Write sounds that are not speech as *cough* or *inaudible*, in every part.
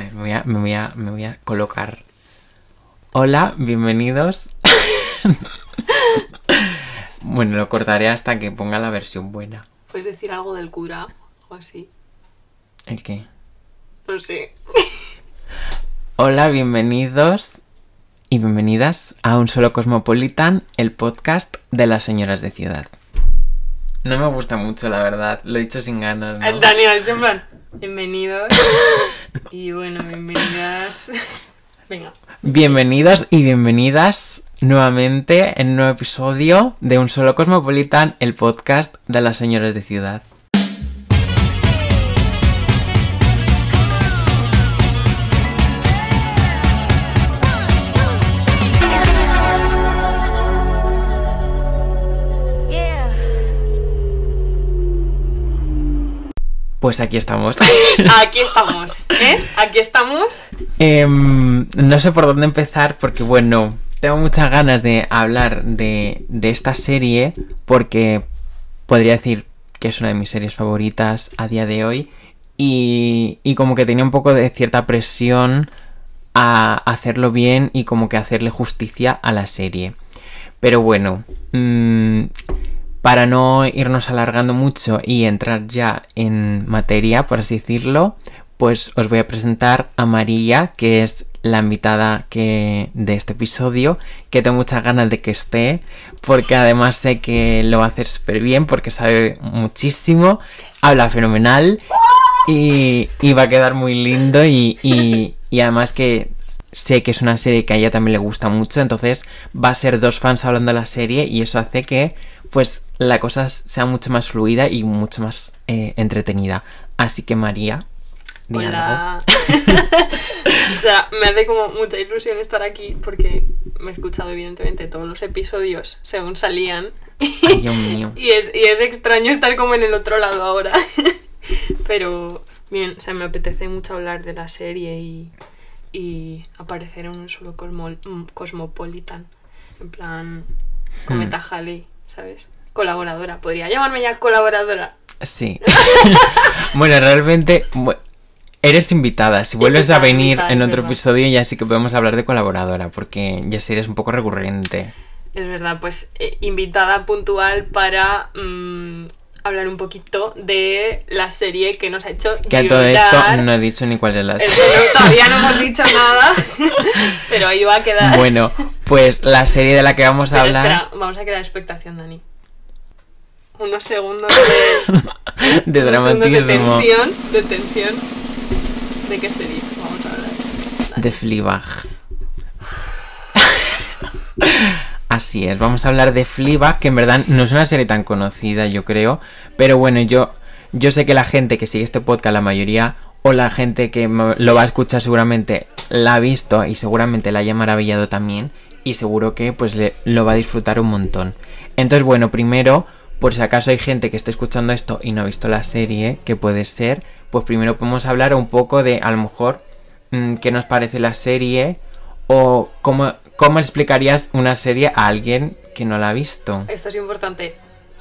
A *laughs* ver, me voy a, me voy a, me voy a colocar. Hola, bienvenidos. *laughs* bueno, lo cortaré hasta que ponga la versión buena. ¿Puedes decir algo del cura o así? ¿El qué? No sé. Hola, bienvenidos y bienvenidas a Un Solo Cosmopolitan, el podcast de las señoras de ciudad. No me gusta mucho, la verdad. Lo he dicho sin ganas, ¿no? Daniel, en plan, bienvenidos. *laughs* y bueno, bienvenidas. *laughs* Venga. Bienvenidos y bienvenidas nuevamente en un nuevo episodio de Un Solo Cosmopolitan, el podcast de las señoras de ciudad. Pues aquí estamos. *laughs* Aquí estamos, ¿eh? Aquí estamos. Em, no sé por dónde empezar porque, bueno, tengo muchas ganas de hablar de, de esta serie porque podría decir que es una de mis series favoritas a día de hoy y, y como que tenía un poco de cierta presión a hacerlo bien y como que hacerle justicia a la serie. Pero bueno, mm, para no irnos alargando mucho y entrar ya en materia, por así decirlo, pues os voy a presentar a María, que es la invitada de este episodio, que tengo muchas ganas de que esté, porque además sé que lo hacer súper bien, porque sabe muchísimo, habla fenomenal y, va a quedar muy lindo y, y- y además que sé que es una serie que a ella también le gusta mucho, entonces va a ser dos fans hablando de la serie y eso hace que pues la cosa sea mucho más fluida y mucho más eh, entretenida. Así que María, di algo. *laughs* O sea, me hace como mucha ilusión estar aquí porque me he escuchado evidentemente todos los episodios según salían. Ay, Dios mío. *laughs* Y es, y es extraño estar como en el otro lado ahora. *laughs* Pero bien, o sea, me apetece mucho hablar de la serie y, y aparecer en un solo cosmo- cosmopolitan. En plan, cometa Hmm. Halley, ¿sabes? Colaboradora. Podría llamarme ya colaboradora. Sí. *laughs* bueno, realmente eres invitada. Si vuelves a venir invitada, en otro episodio ya sí que podemos hablar de colaboradora, porque ya sí eres un poco recurrente. Es verdad, pues eh, invitada puntual para mm, hablar un poquito de la serie que nos ha hecho Que a todo esto no he dicho ni cuál es la *laughs* no- todavía no hemos dicho nada, *laughs* pero ahí va a quedar. Bueno, pues la serie de la que vamos a hablar espera, vamos a crear expectación, Dani. Unos segundos de, *laughs* de segundos de dramatismo tensión, de tensión. ¿De qué serie vamos a hablar? de Fleabag. Así es, vamos a hablar de Fleabag, que en verdad no es una serie tan conocida, yo creo, pero bueno, yo yo sé que la gente que sigue este podcast, la mayoría o la gente que lo va a escuchar seguramente la ha visto y seguramente la haya maravillado también y seguro que pues le- lo va a disfrutar un montón. Entonces, bueno, primero, por si acaso hay gente que esté escuchando esto y no ha visto la serie, que puede ser, pues primero podemos hablar un poco de a lo mejor mm, qué nos parece la serie o cómo, cómo explicarías una serie a alguien que no la ha visto. Esto es importante.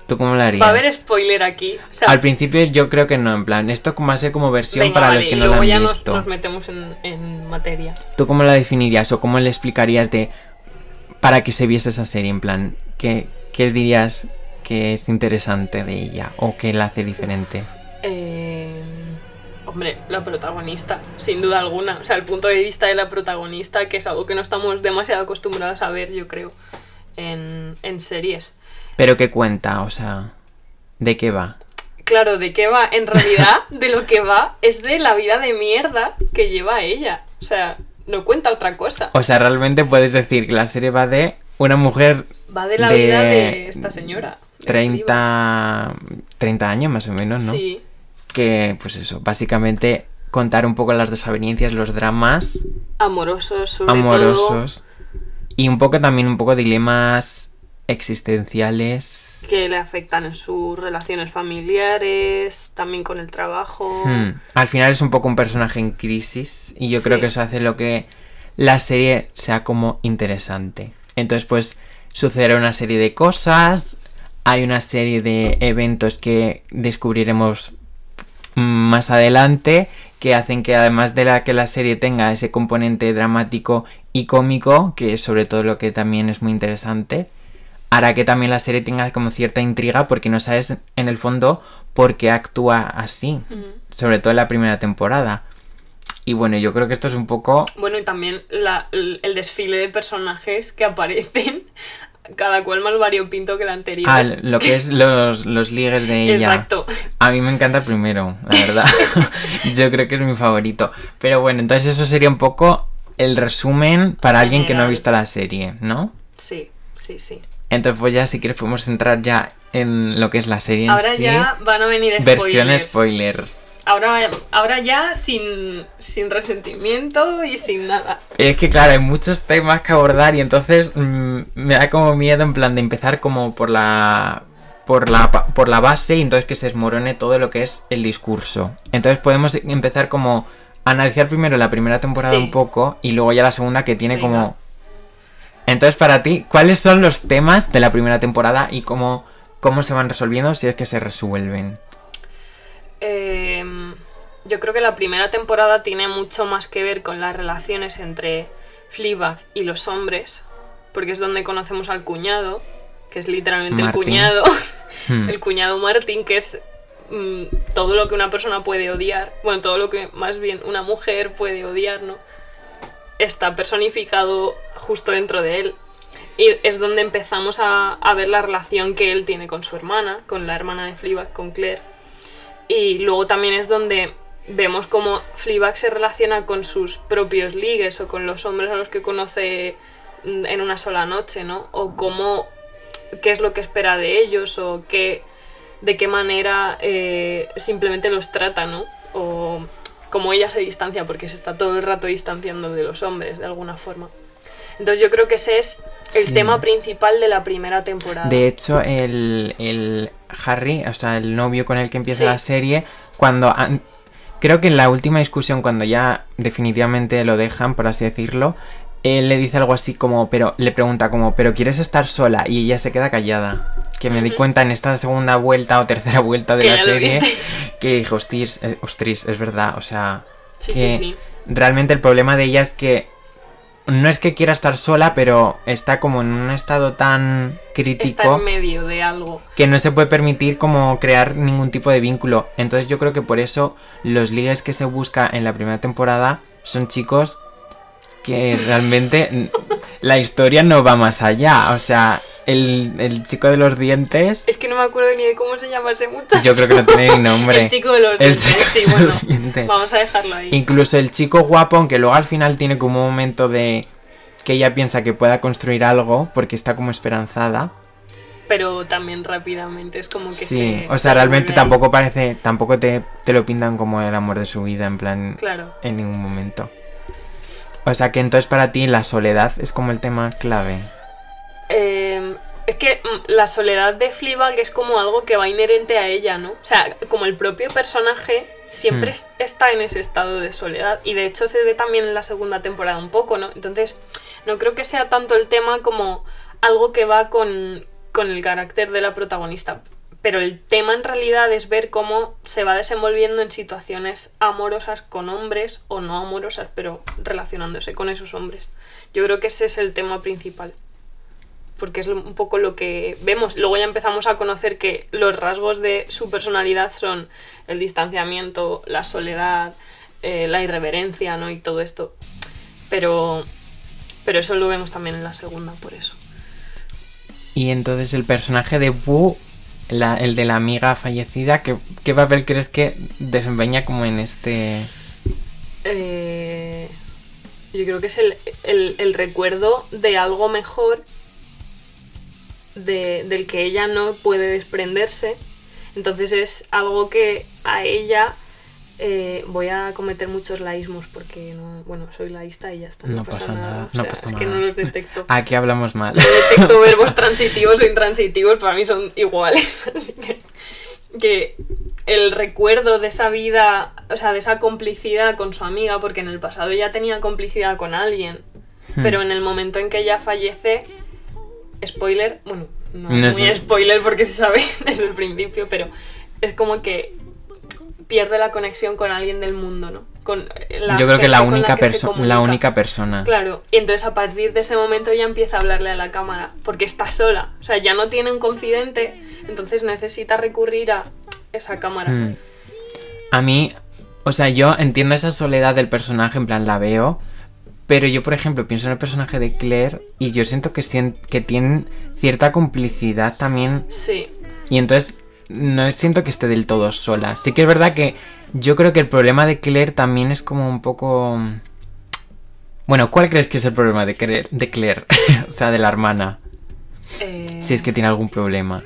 ¿Tú cómo la harías? Va a haber spoiler aquí. O sea, Al principio yo creo que no, en plan, esto va a ser como versión venga, para vale, los que no la luego han ya nos, visto. nos metemos en, en materia. ¿Tú cómo la definirías o cómo le explicarías de para que se viese esa serie? En plan, ¿qué, qué dirías que es interesante de ella o que la hace diferente? Eh, hombre, la protagonista, sin duda alguna. O sea, el punto de vista de la protagonista, que es algo que no estamos demasiado acostumbrados a ver, yo creo, en, en series. Pero ¿qué cuenta? O sea, ¿de qué va? Claro, ¿de qué va? En realidad, de lo que va es de la vida de mierda que lleva ella. O sea, no cuenta otra cosa. O sea, realmente puedes decir que la serie va de una mujer Va de la de vida de esta señora. de 30, 30 años más o menos, ¿no? Sí, Que, pues eso, básicamente contar un poco las desavenencias, los dramas amorosos, sobre amorosos y un poco también un poco dilemas existenciales. todo, que le afectan en sus relaciones familiares, también con el trabajo. Hmm. Al final es un poco un personaje en crisis y yo creo que eso hace lo que la serie sea como interesante. Entonces pues sucederá una serie de cosas, hay una serie de eventos que descubriremos más adelante que hacen que además de la que la serie tenga ese componente dramático y cómico, que es sobre todo lo que también es muy interesante, hará que también la serie tenga como cierta intriga porque no sabes en el fondo por qué actúa así, sobre todo en la primera temporada. Y bueno, yo creo que esto es un poco Bueno, y también la- el desfile de personajes que aparecen, cada cual más variopinto que el anterior. ah, lo que es los, los ligues de ella. Exacto. A mí me encanta el primero, la verdad. *laughs* Yo creo que es mi favorito. Pero bueno, entonces eso sería un poco el resumen para alguien que no ha visto la serie, ¿no? Sí, sí, sí. Entonces pues ya si quieres podemos entrar ya en lo que es la serie en Ahora sí. ya van a venir Versión spoilers. Ahora, ahora ya sin, sin resentimiento y sin nada. Es que claro, hay muchos temas que abordar y entonces mm, me da como miedo en plan de empezar como por la por la por la base y entonces que se desmorone todo lo que es el discurso. Entonces podemos empezar como a analizar primero la primera temporada Sí. un poco y luego ya la segunda que tiene Venga. como Entonces para ti, ¿cuáles son los temas de la primera temporada y cómo cómo se van resolviendo si es que se resuelven? Eh, yo creo que la primera temporada tiene mucho más que ver con las relaciones entre Fleabag y los hombres, porque es donde conocemos al cuñado, que es literalmente Martin. el cuñado, *laughs* Hmm. el cuñado Martin, que es mm, todo lo que una persona puede odiar, bueno, todo lo que más bien una mujer puede odiar, ¿no? Está personificado justo dentro de él. Y es donde empezamos a, a ver la relación que él tiene con su hermana, con la hermana de Fleabag, con Claire. Y luego también es donde vemos cómo Fleabag se relaciona con sus propios ligues o con los hombres a los que conoce mm, en una sola noche, ¿no? O cómo, qué es lo que espera de ellos o qué, de qué manera eh, simplemente los trata, ¿no? O cómo ella se distancia, porque se está todo el rato distanciando de los hombres, de alguna forma. Entonces yo creo que ese es el Sí. tema principal de la primera temporada. De hecho, el, el Harry, o sea, el novio con el que empieza Sí. la serie, cuando... creo que en la última discusión, cuando ya definitivamente lo dejan, por así decirlo, él le dice algo así como, pero le pregunta como, pero ¿quieres estar sola? Y ella se queda callada. Que me di cuenta en esta segunda vuelta o tercera vuelta de la serie, *laughs* que dije, hostis, eh, ostris, es verdad, o sea, Sí, que sí, sí. realmente el problema de ella es que no es que quiera estar sola, pero está como en un estado tan crítico Está en medio de algo. que no se puede permitir como crear ningún tipo de vínculo. Entonces yo creo que por eso los ligues que se busca en la primera temporada son chicos que realmente la historia no va más allá. O sea, el, el chico de los dientes, Es que no me acuerdo ni de cómo se llama ese muchacho. yo creo que no tiene ni *laughs* nombre. El chico de los El dientes, chico sí, de bueno. los dientes. Vamos a dejarlo ahí. Incluso el chico guapo, aunque luego al final tiene como un momento de que ella piensa que pueda construir algo porque está como esperanzada. Pero también rápidamente es como que Sí, se. o se sea, realmente ahí. tampoco parece, tampoco te, te lo pintan como el amor de su vida, en plan, Claro. en ningún momento. O sea que entonces para ti la soledad es como el tema clave. Eh, es que mm, la soledad de Fleabag es como algo que va inherente a ella, ¿no? O sea, como el propio personaje siempre Hmm. es- está en ese estado de soledad. Y de hecho se ve también en la segunda temporada un poco, ¿no? Entonces, no creo que sea tanto el tema como algo que va con, con el carácter de la protagonista. Pero el tema en realidad es ver cómo se va desenvolviendo en situaciones amorosas con hombres o no amorosas, pero relacionándose con esos hombres. Yo creo que ese es el tema principal porque es un poco lo que vemos. Luego ya empezamos a conocer que los rasgos de su personalidad son el distanciamiento, la soledad, eh, la irreverencia, ¿no? Y todo esto. Pero, pero eso lo vemos también en la segunda, por eso. Y entonces el personaje de Wu, el de la amiga fallecida, ¿qué, qué papel crees que desempeña como en este... Eh, yo creo que es el, el- el recuerdo de algo mejor de- del que ella no puede desprenderse. Entonces es algo que a ella eh, voy a cometer muchos laísmos porque no, bueno, soy laísta y ya está. No pasa nada, O no sea, pasa es que no los detecto. *laughs* Aquí hablamos mal. No detecto *laughs* verbos transitivos o intransitivos, para mí son iguales. *laughs* Así que, que el recuerdo de esa vida, o sea, de esa complicidad con su amiga, porque en el pasado ya tenía complicidad con alguien, Hmm. pero en el momento en que ella fallece, spoiler, bueno, no, No es muy spoiler porque se sabe desde el principio, pero es como que pierde la conexión con alguien del mundo, ¿no? Con la Yo creo que la única, que se perso- la única persona. Claro, y entonces a partir de ese momento ya empieza a hablarle a la cámara, porque está sola, o sea, ya no tiene un confidente, entonces necesita recurrir a esa cámara. Mm. A mí, o sea, yo entiendo esa soledad del personaje, en plan, la veo. Pero yo, por ejemplo, pienso en el personaje de Claire y yo siento que, que tienen cierta complicidad también. Sí, Y entonces no siento que esté del todo sola. Sí que es verdad que yo creo que el problema de Claire también es como un poco... Bueno, ¿cuál crees que es el problema de Claire? De Claire? *laughs* o sea, de la hermana. eh, Si es que tiene algún problema.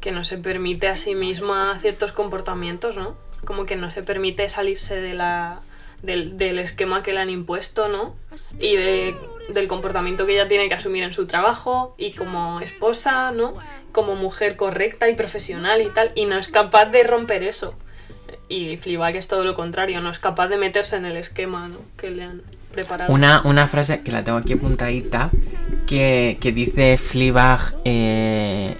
que no se permite a sí misma ciertos comportamientos, ¿no? Como que no se permite salirse de la, del, del esquema que le han impuesto, ¿no? Y de- del comportamiento que ella tiene que asumir en su trabajo y como esposa, ¿no? Como mujer correcta y profesional y tal, y no es capaz de romper eso. Y Fleabag es todo lo contrario, no es capaz de meterse en el esquema ¿no? que le han preparado. Una, una frase que la tengo aquí apuntadita que, que dice Fleabag eh,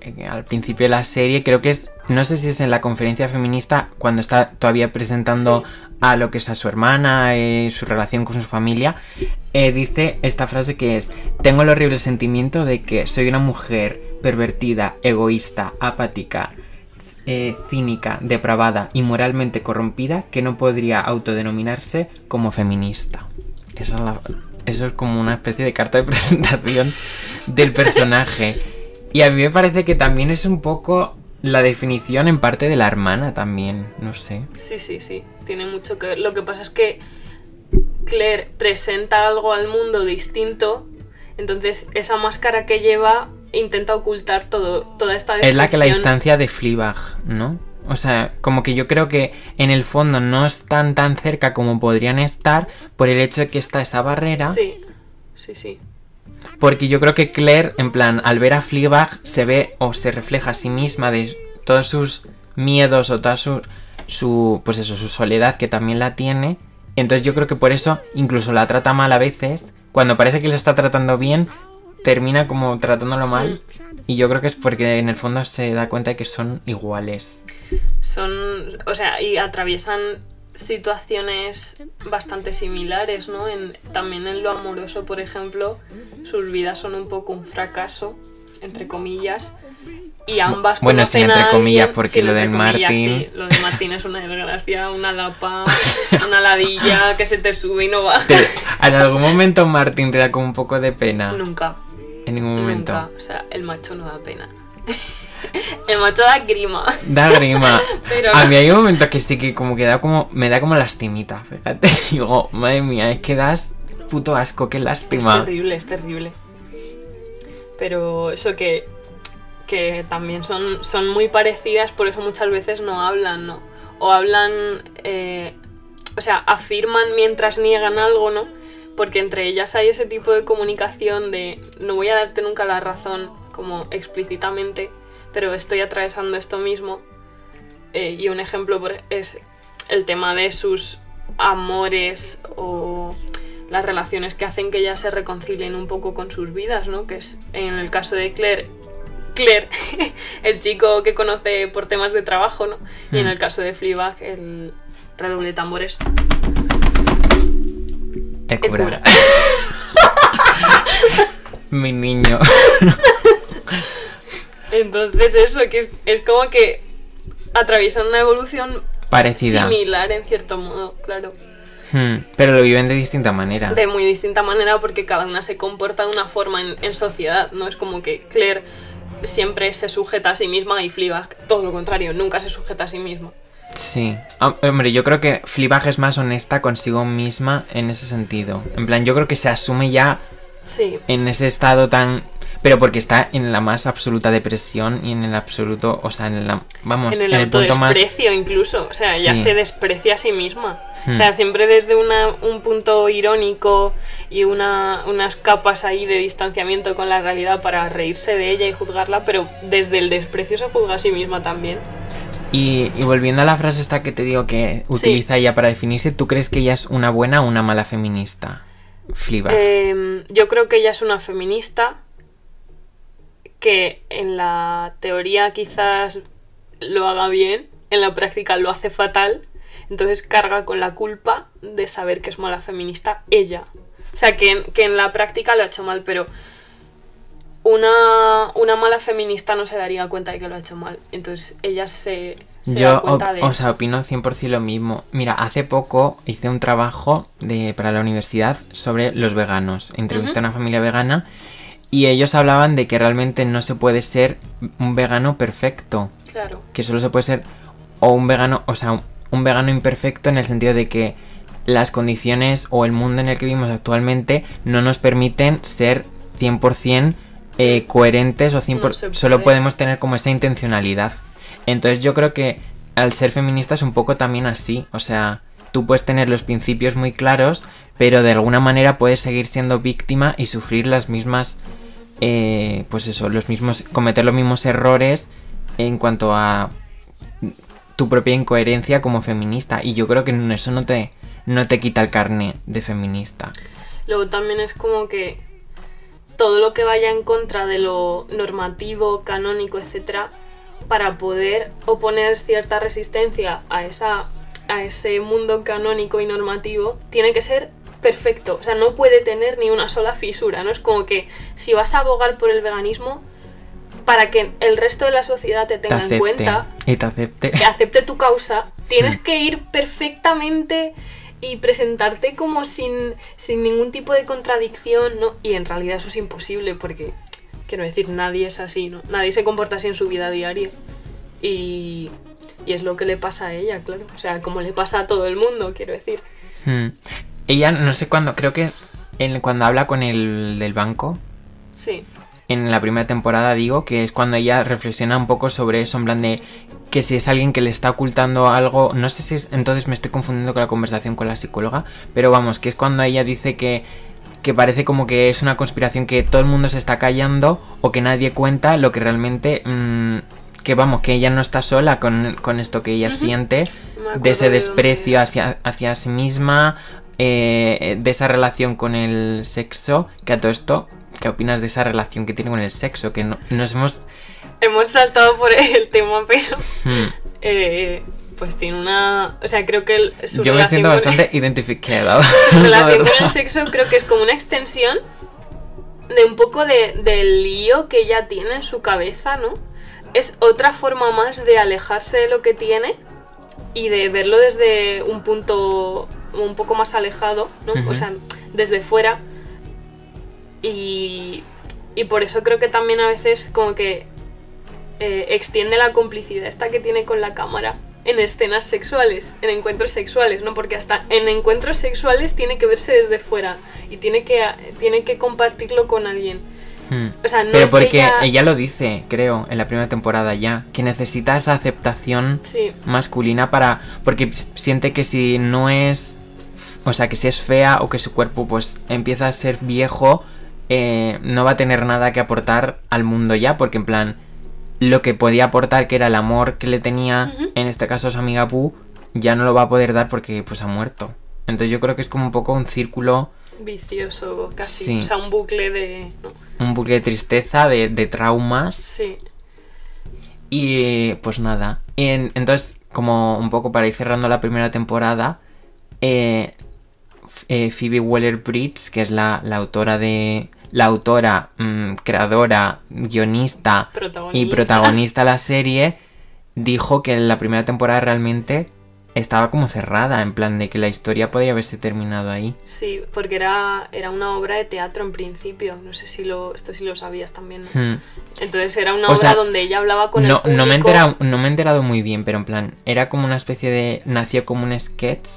eh, al principio de la serie, creo que es, no sé si es en la conferencia feminista cuando está todavía presentando Sí. a lo que es a su hermana, eh, su relación con su familia, eh, dice esta frase que es, tengo el horrible sentimiento de que soy una mujer pervertida, egoísta, apática, eh, cínica, depravada y moralmente corrompida que no podría autodenominarse como feminista. Esa es la- eso es como una especie de carta de *laughs* presentación del personaje. Y a mí me parece que también es un poco la definición en parte de la hermana también, no sé. Sí, sí, sí, tiene mucho que ver. Lo que pasa es que Claire presenta algo al mundo distinto, entonces esa máscara que lleva intenta ocultar todo, toda esta Es la que la distancia de Fleabag, ¿no? O sea, como que yo creo que en el fondo no están tan cerca como podrían estar por el hecho de que está esa barrera. Sí, sí, sí. Porque yo creo que Claire, en plan, al ver a Fleabag, se ve o se refleja a sí misma de todos sus miedos o toda su, su, pues eso, su soledad que también la tiene. Entonces yo creo que por eso incluso la trata mal a veces. Cuando parece que le está tratando bien, termina como tratándolo mal. Y yo creo que es porque en el fondo se da cuenta de que son iguales. Son, o sea, y atraviesan situaciones bastante similares, ¿no? En, también en lo amoroso, por ejemplo, sus vidas son un poco un fracaso, entre comillas. Y ambas Bueno, sin entre comillas, porque sin lo de entre comillas, Martín- sí, lo de Martín es una desgracia, una lapa, una ladilla que se te sube y no baja. En algún momento Martín te da como un poco de pena. Nunca, En ningún momento. nunca. O sea, el macho no da pena. *laughs* macho da grima. Da grima. *laughs* Pero A mí hay un momento que sí que como que da como. Me da como lastimita, fíjate. *laughs* Digo, madre mía, es que das puto asco, qué Es lástima. terrible, es terrible. Pero eso que, que también son, son muy parecidas, por eso muchas veces no hablan, ¿no? O hablan, eh, o sea, afirman mientras niegan algo, ¿no? Porque entre ellas hay ese tipo de comunicación de no voy a darte nunca la razón como explícitamente, pero estoy atravesando esto mismo. Eh, y un ejemplo es el tema de sus amores o las relaciones que hacen que ellas se reconcilien un poco con sus vidas, ¿no? Que es en el caso de Claire, Claire, *laughs* el chico que conoce por temas de trabajo, ¿no? Y en Hmm. el caso de Fleabag, el redoble de tambores. El el cura. cura. *laughs* Mi niño. *laughs* Entonces eso, que es, es como que atraviesan una evolución Parecida. similar en cierto modo, claro. Hmm, Pero lo viven de distinta manera. De muy distinta manera porque cada una se comporta de una forma en, en sociedad, ¿no? Es como que Claire siempre se sujeta a sí misma y Fleabag todo lo contrario, nunca se sujeta a sí misma. Sí. Ah, Hombre, yo creo que Fleabag es más honesta consigo misma en ese sentido. En plan, yo creo que se asume ya Sí, en ese estado tan... Pero porque está en la más absoluta depresión y en el absoluto... O sea, en la... Vamos, en el, punto más... autodesprecio incluso, o sea, Sí. se desprecia a sí misma. O Hmm. sea, siempre desde una- un punto irónico y una, unas capas ahí de distanciamiento con la realidad para reírse de ella y juzgarla, pero desde el desprecio se juzga a sí misma también. Y, y volviendo a la frase esta que te digo que utiliza ella para definirse, ¿tú crees que ella es una buena o una mala feminista? Fleabag. Eh, yo creo que ella es una feminista que en la teoría quizás lo haga bien, en la práctica lo hace fatal, entonces carga con la culpa de saber que es mala feminista ella. O sea, que, en- que en la práctica lo ha hecho mal, pero una, una mala feminista no se daría cuenta de que lo ha hecho mal. Entonces ella se, se Yo, da cuenta de o eso. sea, opino 100% lo mismo. Mira, hace poco hice un trabajo de, para la universidad sobre los veganos. Entrevisté a una familia vegana y ellos hablaban de que realmente no se puede ser un vegano perfecto. Claro. Que solo se puede ser o un vegano, o sea, un- vegano imperfecto en el sentido de que las condiciones o el mundo en el que vivimos actualmente no nos permiten ser 100% eh, coherentes o 100%, No se solo podemos tener como esa intencionalidad. Entonces yo creo que al ser feminista es un poco también así, o sea, tú puedes tener los principios muy claros, pero de alguna manera puedes seguir siendo víctima y sufrir las mismas, eh, pues eso, los mismos, cometer los mismos errores en cuanto a tu propia incoherencia como feminista. Y yo creo que eso no te, no te quita el carne de feminista. Luego también es como que todo lo que vaya en contra de lo normativo, canónico, etcétera, para poder oponer cierta resistencia a esa a ese mundo canónico y normativo, tiene que ser perfecto. O sea, no puede tener ni una sola fisura. No es como que si vas a abogar por el veganismo, para que el resto de la sociedad te Te tenga en cuenta, Y te acepte. que acepte tu causa, tienes Hmm. que ir perfectamente y presentarte como sin, sin ningún tipo de contradicción, ¿no? Y en realidad eso es imposible porque, quiero decir, nadie es así, ¿no? Nadie se comporta así en su vida diaria. Y, y es lo que le pasa a ella, claro. O sea, como le pasa a todo el mundo, quiero decir. Ella, no sé cuándo, creo que es en- cuando habla con el del banco. Sí, En la primera temporada digo que es cuando ella reflexiona un poco sobre eso, en plan de que si es alguien que le está ocultando algo, no sé si es, entonces me estoy confundiendo con la conversación con la psicóloga, pero vamos, que es cuando ella dice que, que parece como que es una conspiración que todo el mundo se está callando o que nadie cuenta lo que realmente, mm, que vamos, que ella no está sola con, con esto que ella siente, de ese de desprecio hacia, hacia sí misma, eh, de esa relación con el sexo, que a todo esto, ¿qué opinas de esa relación que tiene con el sexo? Que no- nos hemos... Hemos saltado por el tema, pero... hmm, eh, pues tiene una... O sea, creo que el- su yo me siento bastante *laughs* identificado. Su *laughs* la relación con el sexo creo que es como una extensión de un poco de, del lío que ella tiene en su cabeza, ¿no? Es otra forma más de alejarse de lo que tiene y de verlo desde un punto un poco más alejado, ¿no? O sea, desde fuera. Y, y por eso creo que también a veces como que eh, extiende la complicidad esta que tiene con la cámara en escenas sexuales, en encuentros sexuales, ¿no? Porque hasta en encuentros sexuales tiene que verse desde fuera y tiene que, tiene que compartirlo con alguien. Hmm. O sea, no Pero porque ella- ella... lo dice, creo, en la primera temporada ya, que necesita esa aceptación Sí, masculina para... Porque siente que si no es... O sea, que si es fea o que su cuerpo pues empieza a ser viejo, eh, no va a tener nada que aportar al mundo ya, porque en plan, lo que podía aportar, que era el amor que le tenía, en este caso su amiga Boo, ya no lo va a poder dar porque pues ha muerto. Entonces yo creo que es como un poco un círculo, vicioso casi. Sí. O sea, un bucle de... ¿no? un bucle de tristeza, de, de traumas. Sí. Y pues nada. Y en- entonces, como un poco para ir cerrando la primera temporada, eh, eh, Phoebe Waller Bridge, que es la, la autora de. La autora, mm, creadora, guionista y Protagonista. de la serie, dijo que la primera temporada realmente estaba como cerrada, en plan de que la historia podría haberse terminado ahí. Sí, porque era, era una obra de teatro en principio. No sé si lo, esto sí lo sabías también. ¿no? Hmm. Entonces era una O obra sea, donde ella hablaba con no, el público. no, me he enterado, no me he enterado muy bien, pero en plan, era como una especie de. Nació como un sketch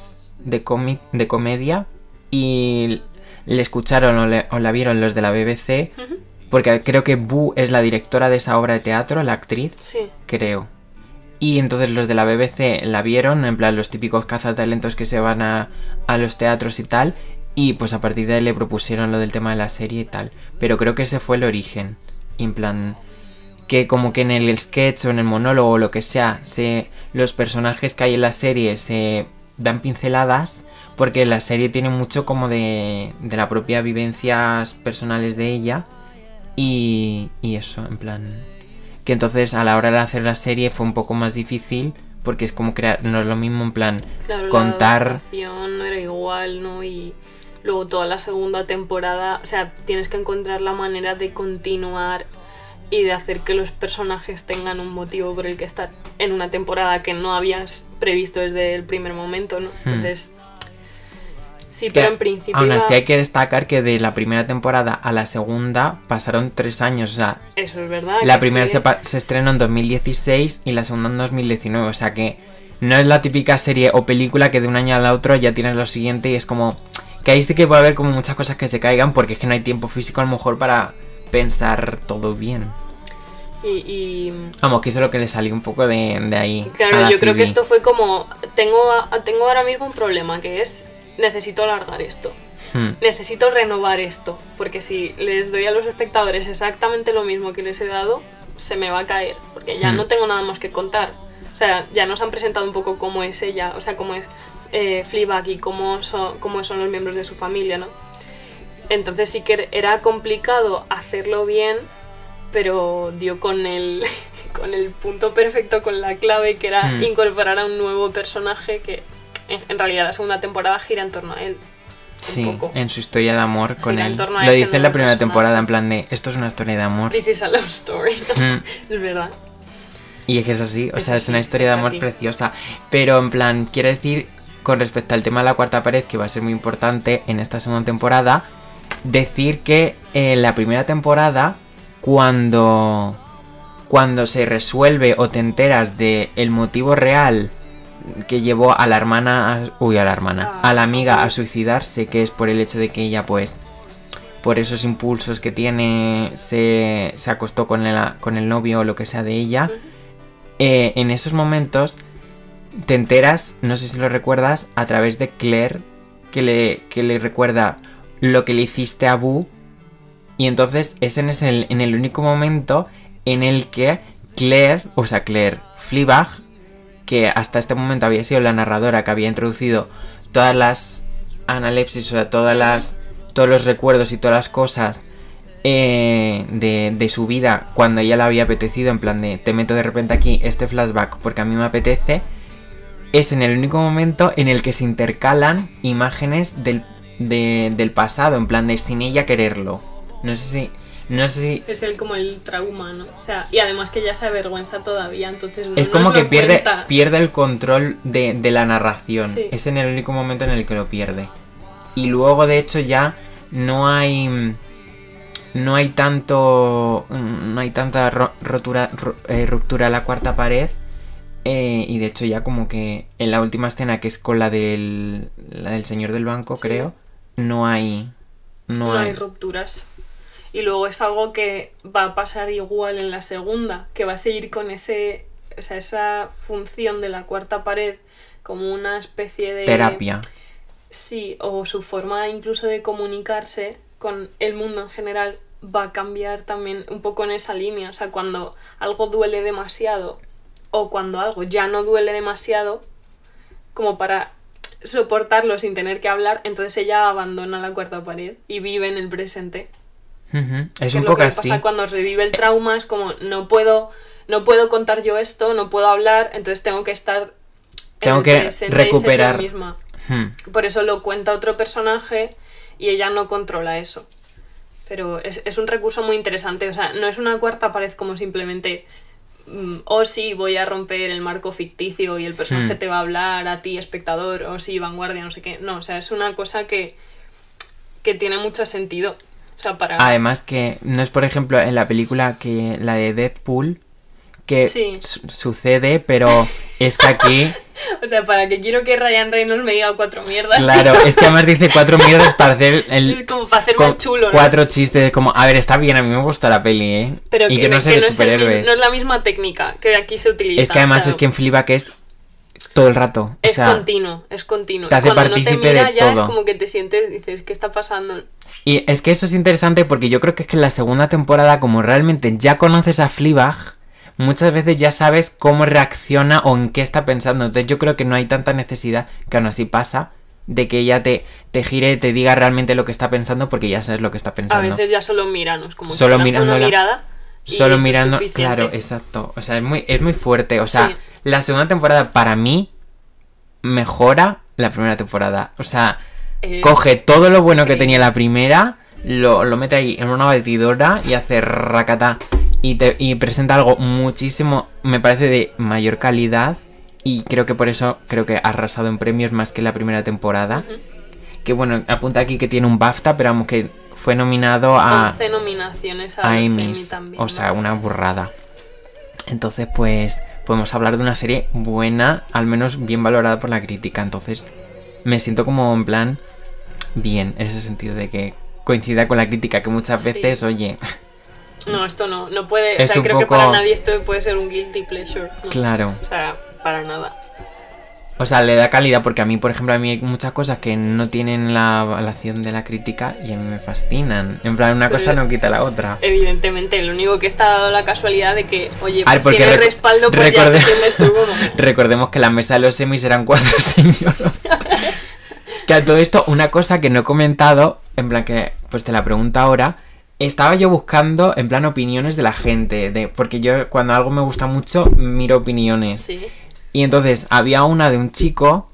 de, cómic, de comedia y le escucharon o, le- o la vieron los de la BBC, porque creo que Boo es la directora de esa obra de teatro, la actriz, Sí, creo. Y entonces los de la BBC la vieron, en plan los típicos cazatalentos que se van a, a los teatros y tal, y pues a partir de ahí le propusieron lo del tema de la serie y tal. Pero creo que ese fue el origen. En plan, que como que en el sketch o en el monólogo o lo que sea, se, los personajes que hay en la serie se dan pinceladas, porque la serie tiene mucho como de, de la propia vivencias personales de ella. Y, y eso, en plan... Que entonces a la hora de hacer la serie fue un poco más difícil porque es como crear, no es lo mismo en plan Claro, contar... la no era igual, ¿no? Y luego toda la segunda temporada, o sea, tienes que encontrar la manera de continuar y de hacer que los personajes tengan un motivo por el que estar en una temporada que no habías previsto desde el primer momento, ¿no? Hmm. Entonces, sí, que pero en principio Aún así hay que destacar que de la primera temporada a la segunda pasaron tres años, o sea, eso es verdad. la primera es se estrenó en 2016 y la segunda en 2019, o sea que no es la típica serie o película que de un año al otro ya tienes lo siguiente y es como que ahí sí que puede haber como muchas cosas que se caigan porque es que no hay tiempo físico a lo mejor para pensar todo bien. y- y Vamos, que hizo lo que le salió un poco de, de ahí. Claro, la yo creo que esto fue como, tengo, tengo ahora mismo un problema, que es, necesito alargar esto, Hmm. necesito renovar esto, porque si les doy a los espectadores exactamente lo mismo que les he dado, se me va a caer, porque ya Hmm. no tengo nada más que contar. O sea, ya nos han presentado un poco cómo es ella, o sea, cómo es eh, Fleabag y cómo son, cómo son los miembros de su familia, ¿no? Entonces sí que era complicado hacerlo bien, pero dio con el, *laughs* con el punto perfecto, con la clave, que era Hmm. incorporar a un nuevo personaje que en, en realidad la segunda temporada gira en torno a él. Sí, poco. en su historia de amor con Gira en él. Lo dice en la primera personaje. temporada, en plan de, esto es una historia de amor. This is a love story. Hmm. *laughs* es verdad. Y es que es así, o Es sea, es así, una historia de es amor así. preciosa. Pero en plan, quiero decir, con respecto al tema de la cuarta pared, que va a ser muy importante en esta segunda temporada, decir que en la primera temporada, cuando, cuando se resuelve o te enteras de el motivo real que llevó a la hermana, a- uy, a la hermana, a la amiga a suicidarse, que es por el hecho de que ella, pues, por esos impulsos que tiene, se, se acostó con el, con el novio o lo que sea de ella. Eh, en esos momentos te enteras, no sé si lo recuerdas, a través de Claire, que le, que le recuerda lo que le hiciste a Boo. Y entonces es el, en el único momento en el que Claire, o sea, Claire Fleabag, que hasta este momento había sido la narradora que había introducido todas las analepsis, o sea, todas las, todos los recuerdos y todas las cosas eh, de, de su vida cuando ella le había apetecido, en plan de te meto de repente aquí este flashback porque a mí me apetece, es en el único momento en el que se intercalan imágenes del, de- del pasado, en plan de sin ella quererlo. No sé si... No sé si... Es el como el trauma, ¿no? O sea, y además que ya se avergüenza todavía, entonces no Es como que pierde, cuenta. pierde el control de, de la narración. Sí. Es en el único momento en el que lo pierde. Y luego, de hecho, ya no hay. No hay tanto. mm, No hay tanta ro- rotura, eh, ruptura a la cuarta pared. eh, y de hecho, ya como que en la última escena, que es con la del. La del señor del banco, Sí. creo. No hay. No, no hay. hay rupturas. Y luego es algo que va a pasar igual en la segunda, que va a seguir con ese, o sea, esa función de la cuarta pared como una especie de Terapia. Sí, o su forma incluso de comunicarse con el mundo en general va a cambiar también un poco en esa línea. O sea, cuando algo duele demasiado o cuando algo ya no duele demasiado, como para soportarlo sin tener que hablar, entonces ella abandona la cuarta pared y vive en el presente. Es Que un lo poco que así. pasa cuando revive el trauma es como no puedo no puedo contar yo esto, no puedo hablar, entonces tengo que estar en Tengo el que presente y ser yo recuperar. misma. Hmm. Por eso lo cuenta otro personaje y ella no controla eso. Pero es, es un recurso muy interesante. O sea, no es una cuarta pared como simplemente. Mm, O sí, voy a romper el marco ficticio y el personaje Hmm. te va a hablar a ti, espectador, o sí, vanguardia, no sé qué. No, o sea, es una cosa que, que tiene mucho sentido. O sea, para. Además que no es por ejemplo en la película que la de Deadpool que Sí. su- sucede, pero es que aquí, *laughs* *laughs* O sea, para que quiero que Ryan Reynolds me diga cuatro mierdas. claro, es que además dice cuatro *laughs* mierdas para hacer Es el como para hacerme el chulo, ¿no? cuatro chistes como, a ver, está bien, a mí me gusta la peli, ¿eh? Pero y que, no sé que de es el superhéroes. mismo- no es la misma técnica que aquí se utiliza. es que además o sea, es que en Fleabag es todo el rato, o Es sea, continuo, es continuo. te hace Cuando no te partícipe mira de ya todo. es como que te sientes dices, ¿qué está pasando? Y es que eso es interesante porque yo creo que es que en la segunda temporada, como realmente ya conoces a Fleabag, muchas veces ya sabes cómo reacciona o en qué está pensando. Entonces yo creo que no hay tanta necesidad, que aún así pasa, de que ella te, te gire, te diga realmente lo que está pensando porque ya sabes lo que está A pensando. veces ya solo miranos, como Solo lanza una mirada. Solo mirando, claro, exacto. O sea, es muy, es muy fuerte. O sea, Sí. la segunda temporada para mí mejora la primera temporada. O sea, Es- coge todo lo bueno que tenía la primera, lo, lo mete ahí en una batidora y hace racata y, te, y presenta algo muchísimo, me parece, de mayor calidad. Y creo que por eso creo que ha arrasado en premios más que la primera temporada. Que bueno, apunta aquí que tiene un BAFTA, pero vamos que fue nominado a, 11 nominaciones a, a Emmys. Emmy también. O sea, ¿no? una burrada. Entonces, pues, podemos hablar de una serie buena, al menos bien valorada por la crítica. Entonces, me siento como en plan bien, en ese sentido de que coincida con la crítica, que muchas Sí. veces, oye, No, esto no, no puede. Es o sea, creo que para nadie esto puede ser un guilty pleasure. ¿no? claro. O sea, para nada. O sea, le da calidad porque a mí, por ejemplo, a mí hay muchas cosas que no tienen la evaluación de la crítica y a mí me fascinan. En plan, una Pero cosa no quita la otra. Evidentemente, lo único que está dado la casualidad de que, oye, pues tiene rec- respaldo, pues recorde- ya te sientes tú como. Recordemos que la mesa de los semis eran cuatro *laughs* señoros. que a todo esto, una cosa que no he comentado, en plan que, pues te la pregunto ahora. Estaba yo buscando, en plan, opiniones de la gente. De, porque yo, cuando algo me gusta mucho, miro opiniones. Sí. Y entonces había una de un chico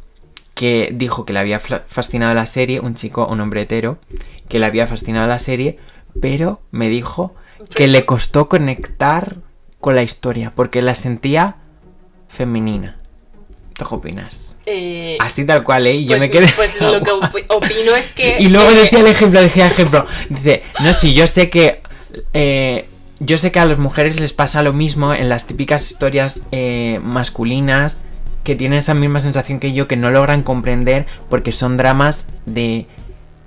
que dijo que le había fascinado la serie, un chico, un hombre hetero, que le había fascinado la serie, pero me dijo que le costó conectar con la historia, porque la sentía femenina. ¿Tú qué opinas? Eh, Así tal cual, ¿eh? Y yo pues, me quedé... Pues lo que *laughs* op- opino es que. Y luego eh, decía el ejemplo, decía el ejemplo. Dice, no, sí, yo sé que. eh, yo sé que a las mujeres les pasa lo mismo en las típicas historias eh, masculinas que tienen esa misma sensación que yo, que no logran comprender porque son dramas de.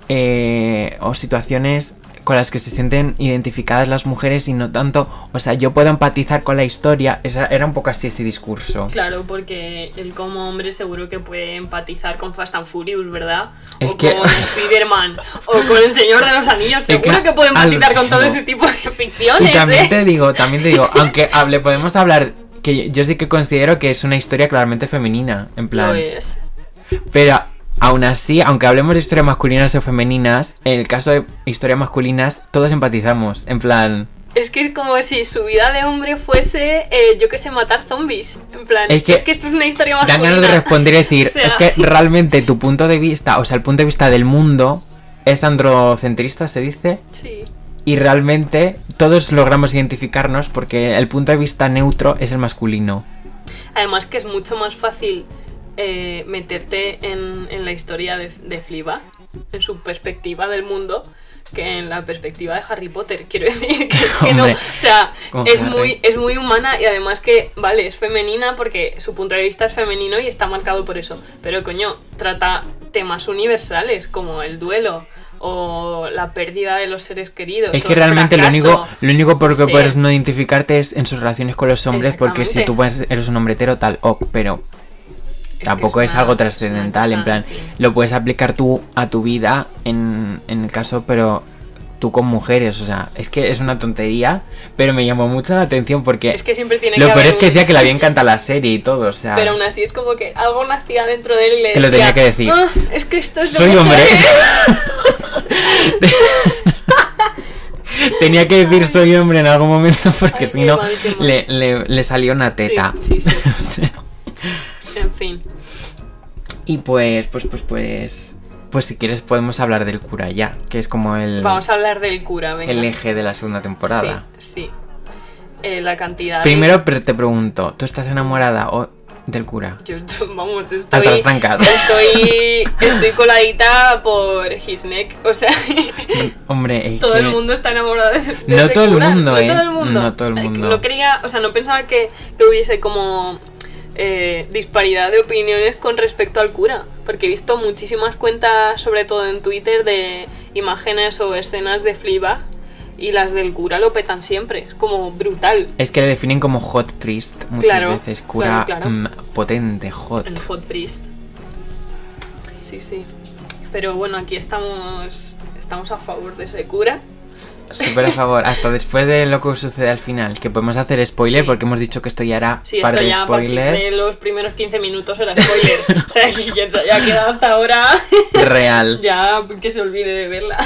eh, o situaciones con las que se sienten identificadas las mujeres y no tanto. O sea, yo puedo empatizar con la historia. Esa, era un poco así ese discurso. Claro, porque él como hombre seguro que puede empatizar con Fast and Furious, ¿verdad? Es o que- con *laughs* Spider-Man, o con El Señor de los Anillos, Es seguro que que, puede empatizar con todo ese tipo de ficciones, Y también ¿eh? te digo, también te digo, aunque hable, podemos hablar que yo, yo sí que considero que es una historia claramente femenina, en Lo plan. es. Pero aún así, aunque hablemos de historias masculinas o femeninas, en el caso de historias masculinas, todos empatizamos, en plan. Es que es como si su vida de hombre fuese, eh, yo que sé, matar zombies. En plan, Es es que esto es una historia Dan masculina. ganas de responder y decir, *laughs* O sea- es que realmente tu punto de vista, o sea, el punto de vista del mundo es androcentrista, se dice, Sí. y realmente todos logramos identificarnos porque el punto de vista neutro es el masculino. Además que es mucho más fácil eh, meterte en, en la historia de, de Fleabag, en su perspectiva del mundo, que en la perspectiva de Harry Potter. Quiero *laughs* decir que, que no. O sea, es Harry. muy, es muy humana y además que, vale, es femenina porque su punto de vista es femenino y está marcado por eso. Pero coño, trata temas universales como el duelo o la pérdida de los seres queridos. Es que realmente lo único, lo único por lo que Sí. puedes no identificarte es en sus relaciones con los hombres, porque si tú eres un hombre hetero, tal, ok, pero tampoco es, algo trascendental, en plan, lo puedes aplicar tú a tu vida en, en el caso, pero tú con mujeres, o sea, es que es una tontería, pero me llamó mucho la atención porque Es que siempre tiene lo que peor es que decía que le había *laughs* encantado la serie y todo, o sea, Pero aún así es como que algo nacía dentro de él y le Te lo tenía que decir. "Ah, es que esto es de soy hombre. mujeres". *laughs* Tenía que decir soy hombre en algún momento porque si no le, le- le salió una teta. Sí, sí, sí. *laughs* O sea, En fin. Y pues, pues, pues, pues. Pues si quieres podemos hablar del cura ya, que es como el, Vamos a hablar del cura, venga. el eje de la segunda temporada. Sí, sí. Eh, la cantidad de- Primero pero te pregunto, ¿tú estás enamorada o del cura? Yo, vamos, Hasta estoy... las trancas. Estoy, *laughs* estoy coladita por his neck. O sea, Hombre, es todo que el mundo está enamorado de, de No ese todo el mundo, no ¿eh? todo el mundo. No todo el mundo. No creía, o sea, no pensaba que, que hubiese como eh, disparidad de opiniones con respecto al cura. Porque he visto muchísimas cuentas, sobre todo en Twitter, de imágenes o escenas de Fleabag y las del cura lo petan siempre. Es como brutal. es que le definen como hot priest muchas Claro, veces, cura claro, claro. potente, hot. El Hot Priest. Sí, sí. Pero bueno, aquí estamos estamos a favor de ese cura. *laughs* Súper a favor, hasta después de lo que sucede al final, que podemos hacer spoiler Sí. porque hemos dicho que esto ya era Sí, para esto el ya a partir spoiler de los primeros 15 minutos era spoiler. *laughs* o sea, que quien se haya quedado hasta ahora, real. *laughs* ya que se olvide de verla.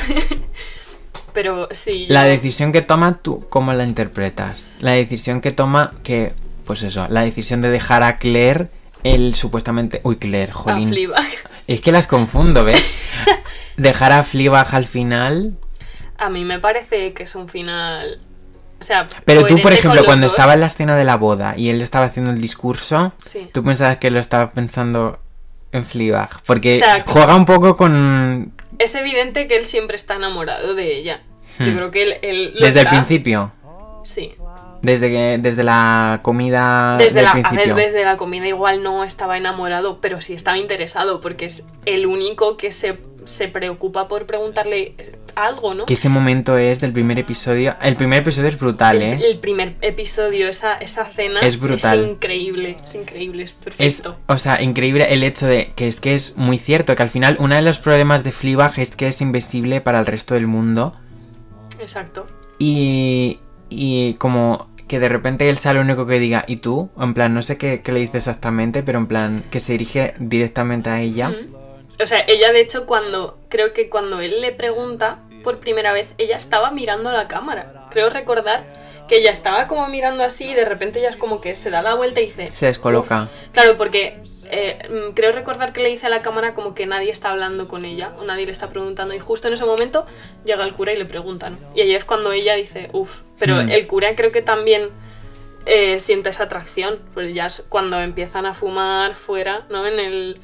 Pero sí. La decisión que toma, ¿tú cómo la interpretas? La decisión que toma, que pues eso, la decisión de dejar a Claire, el supuestamente... Uy, Claire, A jolín. Fleabag. Es que las confundo, ¿ves? dejar a Fleabag al final... A mí me parece que es un final. O sea, Pero tú, por ejemplo, cuando dos. estaba en la escena de la boda y él estaba haciendo el discurso, Sí. tú pensabas que lo estaba pensando en Fleabag. Porque O sea, juega un poco con... Es evidente que él siempre está enamorado de ella. Yo Hmm. creo que él. él lo Desde el principio. Sí. Desde que desde la comida Desde del la, a ver, desde la comida igual no estaba enamorado, pero sí estaba interesado, porque es el único que se, se preocupa por preguntarle algo, ¿no? Que ese momento es del primer episodio. El primer episodio es brutal, ¿eh? el primer episodio, esa, esa cena Es brutal. es increíble, es increíble, es Es, perfecto. o sea, increíble el hecho de que es que es muy cierto que al final uno de los problemas de Fleabag es que es invisible para el resto del mundo Exacto. y, y como que de repente él sea el único que diga ¿y tú? En plan, no sé qué, qué le dice exactamente, pero en plan que se dirige directamente a ella. Mm. O sea, ella de hecho cuando, creo que cuando él le pregunta por primera vez, ella estaba mirando a la cámara. Creo recordar que ella estaba como mirando así y de repente ella es como que se da la vuelta y dice... Se descoloca. "Uf". Claro, porque eh, mm, creo recordar que le dice a la cámara como que nadie está hablando con ella o nadie le está preguntando y justo en ese momento llega el cura y le preguntan. Y ahí es cuando ella dice, uff, pero Hmm. el cura creo que también eh, siente esa atracción, pues ya es cuando empiezan a fumar fuera, ¿no? En el...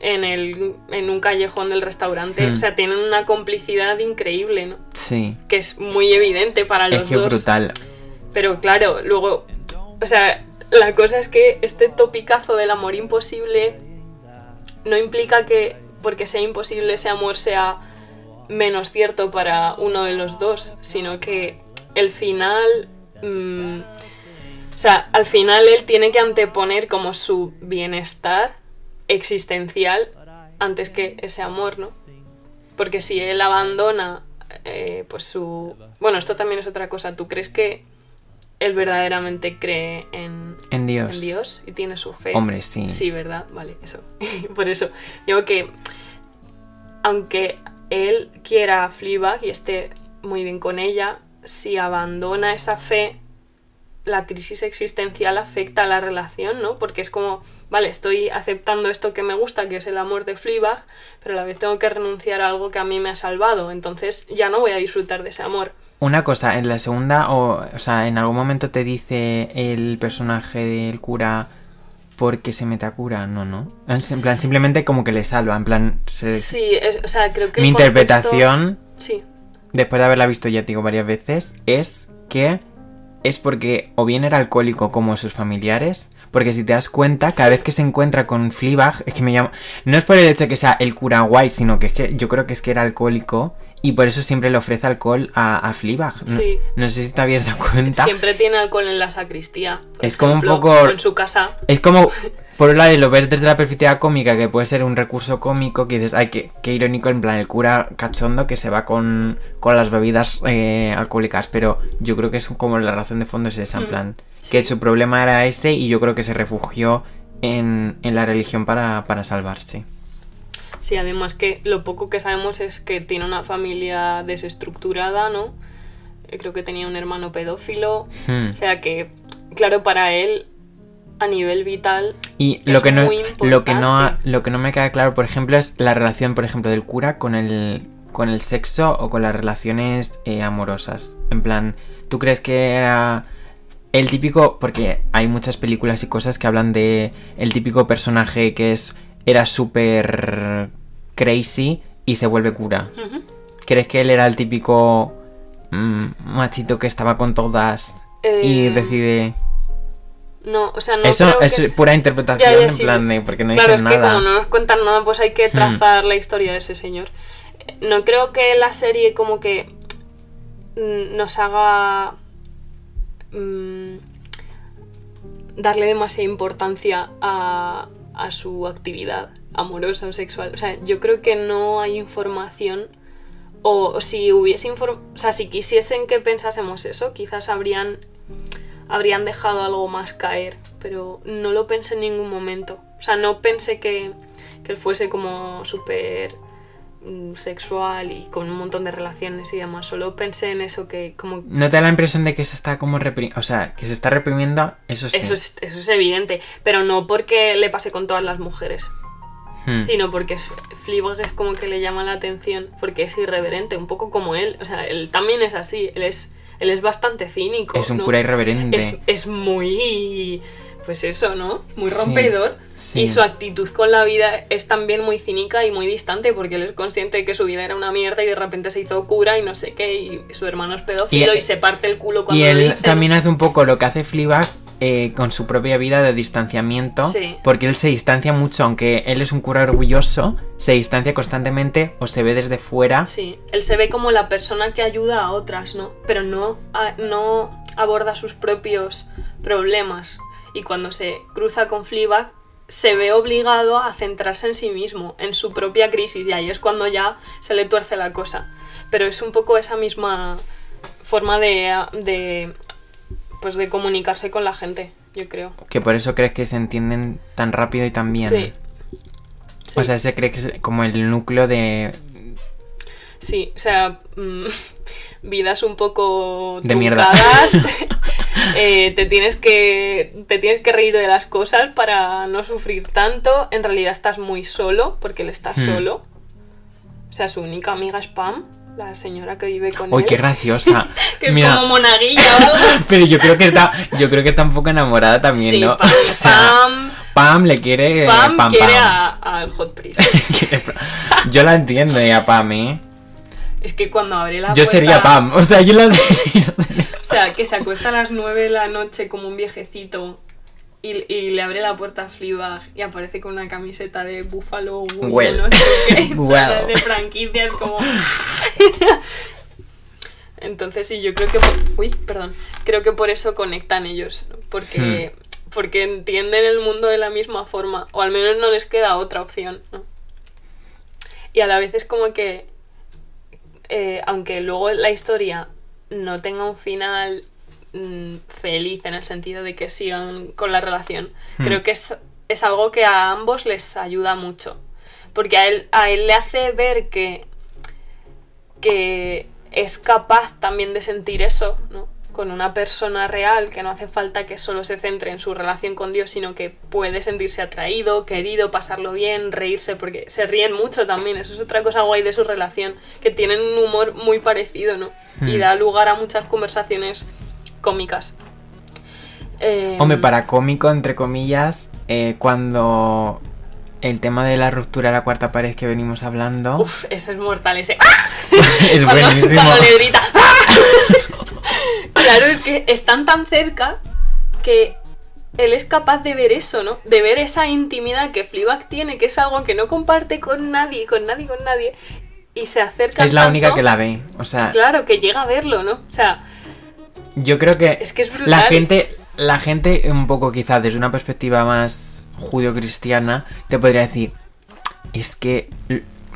En, el, en un callejón del restaurante. Hmm. O sea, tienen una complicidad increíble, ¿no? Sí. Que es muy evidente para los Es que dos. brutal. Pero claro, luego, o sea, la cosa es que este topicazo del amor imposible no implica que porque sea imposible ese amor sea menos cierto para uno de los dos, sino que el final... mm, o sea, al final él tiene que anteponer como su bienestar existencial antes que ese amor, ¿no? Porque si él abandona, eh, pues su... Bueno, esto también es otra cosa. ¿Tú crees que él verdaderamente cree en, En Dios. en Dios y tiene su fe? Hombre, sí. Sí, ¿verdad? Vale, eso. *laughs* Por eso digo que aunque él quiera a Fleabag y esté muy bien con ella, si abandona esa fe, la crisis existencial afecta a la relación, ¿no? Porque es como, vale, estoy aceptando esto que me gusta, que es el amor de Fleabag, pero a la vez tengo que renunciar a algo que a mí me ha salvado, entonces ya no voy a disfrutar de ese amor. Una cosa, en la segunda, o, o sea, en algún momento te dice el personaje del cura porque se mete a cura, no, no. En plan, simplemente como que le salva, en plan, se- Sí, es- o sea, creo que... mi contexto- interpretación, Sí, después de haberla visto ya digo varias veces, es que es porque o bien era alcohólico como sus familiares, porque si te das cuenta, cada vez que se encuentra con Fleabag, es que me llama... No es por el hecho de que sea el cura guay, sino que es que yo creo que es que era alcohólico y por eso siempre le ofrece alcohol a, a Fleabag. No, Sí. no sé si te habías dado cuenta. siempre tiene alcohol en la sacristía. Es como un poco- En su casa. Es como, por un lado, lo ves desde la perspectiva cómica, que puede ser un recurso cómico, que dices, ay, qué, qué irónico, en plan, el cura cachondo que se va con, con las bebidas eh, alcohólicas, pero yo creo que es como la razón de fondo es esa, en Mm, plan. Que su problema era ese y yo creo que se refugió en, en la religión para, para salvarse. Sí, además que lo poco que sabemos es que tiene una familia desestructurada, ¿no? Creo que tenía un hermano pedófilo. Hmm. O sea que, claro, para él, a nivel vital, Y Es lo que, no, muy lo, que no, lo que no me queda claro, por ejemplo, es la relación, por ejemplo, del cura con el, con el sexo o con las relaciones eh, amorosas. En plan, ¿tú crees que era el típico, porque hay muchas películas y cosas que hablan de el típico personaje que es era súper crazy y se vuelve cura? ¿Crees que él era el típico mm, machito que estaba con todas y Eh, decide... no, o sea, no Eso creo que es es- pura interpretación, Ya, ya, en sí. plan de... Porque no claro, es dicen que nada. como no nos cuentan nada, pues hay que Hmm. trazar la historia de ese señor. No creo que la serie como que mm, nos haga mm, darle demasiada importancia a, a su actividad amorosa o sexual. O sea, yo creo que no hay información o, si hubiese inform- o sea, si quisiesen que pensásemos eso, quizás habrían habrían dejado algo más caer, pero no lo pensé en ningún momento. O sea, no pensé que, que él fuese como súper sexual y con un montón de relaciones y demás. Solo pensé en eso que como ¿No te da la impresión de que se está como reprimiendo? O sea, que se está reprimiendo, eso sí. eso es, eso es evidente, pero no porque le pase con todas las mujeres, Hmm. sino porque Fleabag es como que le llama la atención porque es irreverente, un poco como él, o sea, él también es así, él es él es bastante cínico, Es un ¿no? cura irreverente. es, es muy pues eso, ¿no? Muy rompedor sí. y su actitud con la vida es también muy cínica y muy distante porque él es consciente de que su vida era una mierda y de repente se hizo cura y no sé qué y su hermano es pedófilo y, Y- se parte el culo cuando Y lo él también hace un poco lo que hace Fleabag eh, con su propia vida de distanciamiento. Sí. Porque él se distancia mucho, aunque él es un cura orgulloso, se distancia constantemente o se ve desde fuera. Sí, él se ve como la persona que ayuda a otras, ¿no? Pero no, a- no aborda sus propios problemas. Y cuando se cruza con Fleabag, se ve obligado a centrarse en sí mismo, en su propia crisis, y ahí es cuando ya se le tuerce la cosa. Pero es un poco esa misma forma de, de pues de comunicarse con la gente, yo creo. Que por eso crees que se entienden tan rápido y tan bien. Sí. O sea, se cree que es como el núcleo de. Sí, o sea, mm, *laughs* vidas un poco De mierda. *laughs* Eh, te tienes que te tienes que reír de las cosas para no sufrir tanto. En realidad estás muy solo porque él está Hmm. solo. O sea, su única amiga es Pam, la señora que vive con ¡Uy, él. qué graciosa! *laughs* que es Mira, como monaguilla o algo. *laughs* pero yo creo que está, yo creo que está un poco enamorada también, Sí, ¿no? Pam, *laughs* O sea, Pam, Pam le quiere. eh, Pam Pam, quiere al Hot Priest. Yo la entiendo ya, Pam, ¿eh? Es que cuando abre la Yo puerta- sería Pam. O sea, yo la sería. *laughs* O sea, que se acuesta a las 9 de la noche como un viejecito y, y le abre la puerta a Fleabag y aparece con una camiseta de Buffalo Wild, Well. no sé qué, *laughs* *laughs* Well. de franquicias como... Entonces sí, yo creo que... Por... Uy, perdón. Creo que por eso conectan ellos, ¿no? porque, Hmm. porque entienden el mundo de la misma forma, o al menos no les queda otra opción, ¿no? Y a la vez es como que, eh, aunque luego la historia no tenga un final mm, feliz en el sentido de que sigan con la relación, Hmm. creo que es, es algo que a ambos les ayuda mucho. Porque a él, a él le hace ver que, que es capaz también de sentir eso, ¿no? Con una persona real, que no hace falta que solo se centre en su relación con Dios, sino que puede sentirse atraído, querido, pasarlo bien, reírse, porque se ríen mucho también. Eso es otra cosa guay de su relación, que tienen un humor muy parecido, ¿no? Y Hmm. da lugar a muchas conversaciones cómicas. Eh, Hombre, para cómico, entre comillas, eh, cuando el tema de la ruptura de la cuarta pared que venimos hablando. Uf, ese es mortal, ese. *laughs* es cuando, buenísimo. cuando le grita. ¡Ah! *laughs* claro, es que están tan cerca que él es capaz de ver eso, ¿no? De ver esa intimidad que Fleabag tiene, que es algo que no comparte con nadie, con nadie, con nadie. Y se acerca Es la tanto, única que la ve. O sea, Claro, que llega a verlo, ¿no? O sea, yo creo que, es que es brutal. la gente, la gente un poco quizás desde una perspectiva más judio-cristiana te podría decir, es que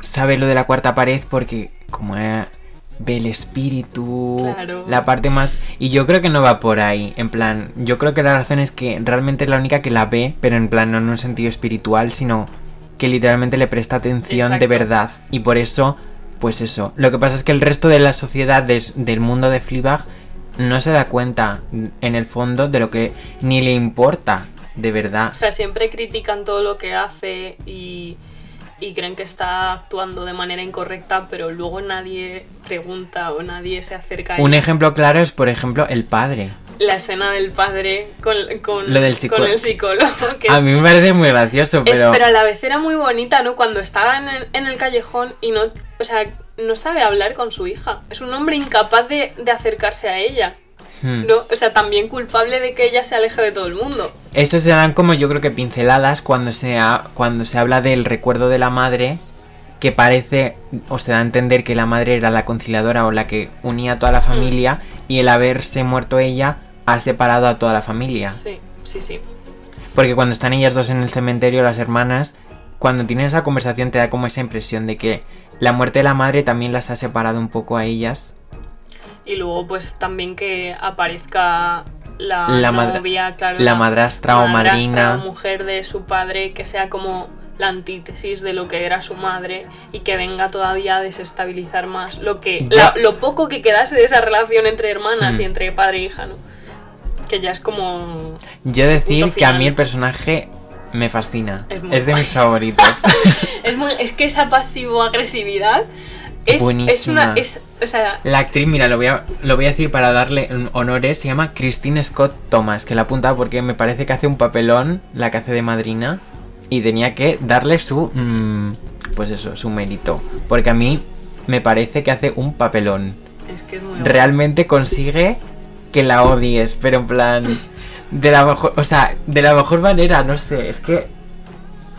sabe lo de la cuarta pared porque como eh, ve el espíritu, Claro. la parte más... Y yo creo que no va por ahí, en plan, yo creo que la razón es que realmente es la única que la ve, pero en plan no en un sentido espiritual, sino que literalmente le presta atención de verdad. Y por eso, pues eso. Lo que pasa es que el resto de la sociedad des- del mundo de Fleabag no se da cuenta en el fondo de lo que ni le importa de verdad. O sea, siempre critican todo lo que hace y, y creen que está actuando de manera incorrecta, pero luego nadie pregunta o nadie se acerca a Un ejemplo claro es, por ejemplo, el padre. La escena del padre con, con, Lo del con el psicólogo. Que A es- mí me parece muy gracioso, es- pero... pero a la vez era muy bonita, ¿no? Cuando estaba en el, en el callejón y no, o sea, no sabe hablar con su hija. Es un hombre incapaz de, de acercarse a ella. Hmm. ¿no? O sea, también culpable de que ella se aleje de todo el mundo. Eso se dan como yo creo que pinceladas cuando se, ha- cuando se habla del recuerdo de la madre, que parece, o se da a entender que la madre era la conciliadora o la que unía a toda la Mm. familia, y el haberse muerto ella ha separado a toda la familia. Sí, sí, sí. Porque cuando están ellas dos en el cementerio, las hermanas, cuando tienen esa conversación te da como esa impresión de que la muerte de la madre también las ha separado un poco a ellas. Y luego, pues también que aparezca la, La novia, claro. la madrastra o madrina. o mujer de su padre, que sea como la antítesis de lo que era su madre y que venga todavía a desestabilizar más lo que la- lo poco que quedase de esa relación entre hermanas Hmm. y entre padre e hija, ¿no? Que ya es como Yo decir que a mí el personaje me fascina. Es Es, de mis favoritos. *laughs* es muy es que esa pasivo agresividad es, es una es o sea, La actriz, mira, lo voy, a, lo voy a decir para darle honores, se llama Christine Scott Thomas, que la apunta porque me parece que hace un papelón, la que hace de madrina, y tenía que darle su, mm, pues eso, su mérito. Porque a mí me parece que hace un papelón. es que es muy. Realmente consigue que la odies, pero en plan, de la mejor, o sea, de la mejor manera, no sé, es que,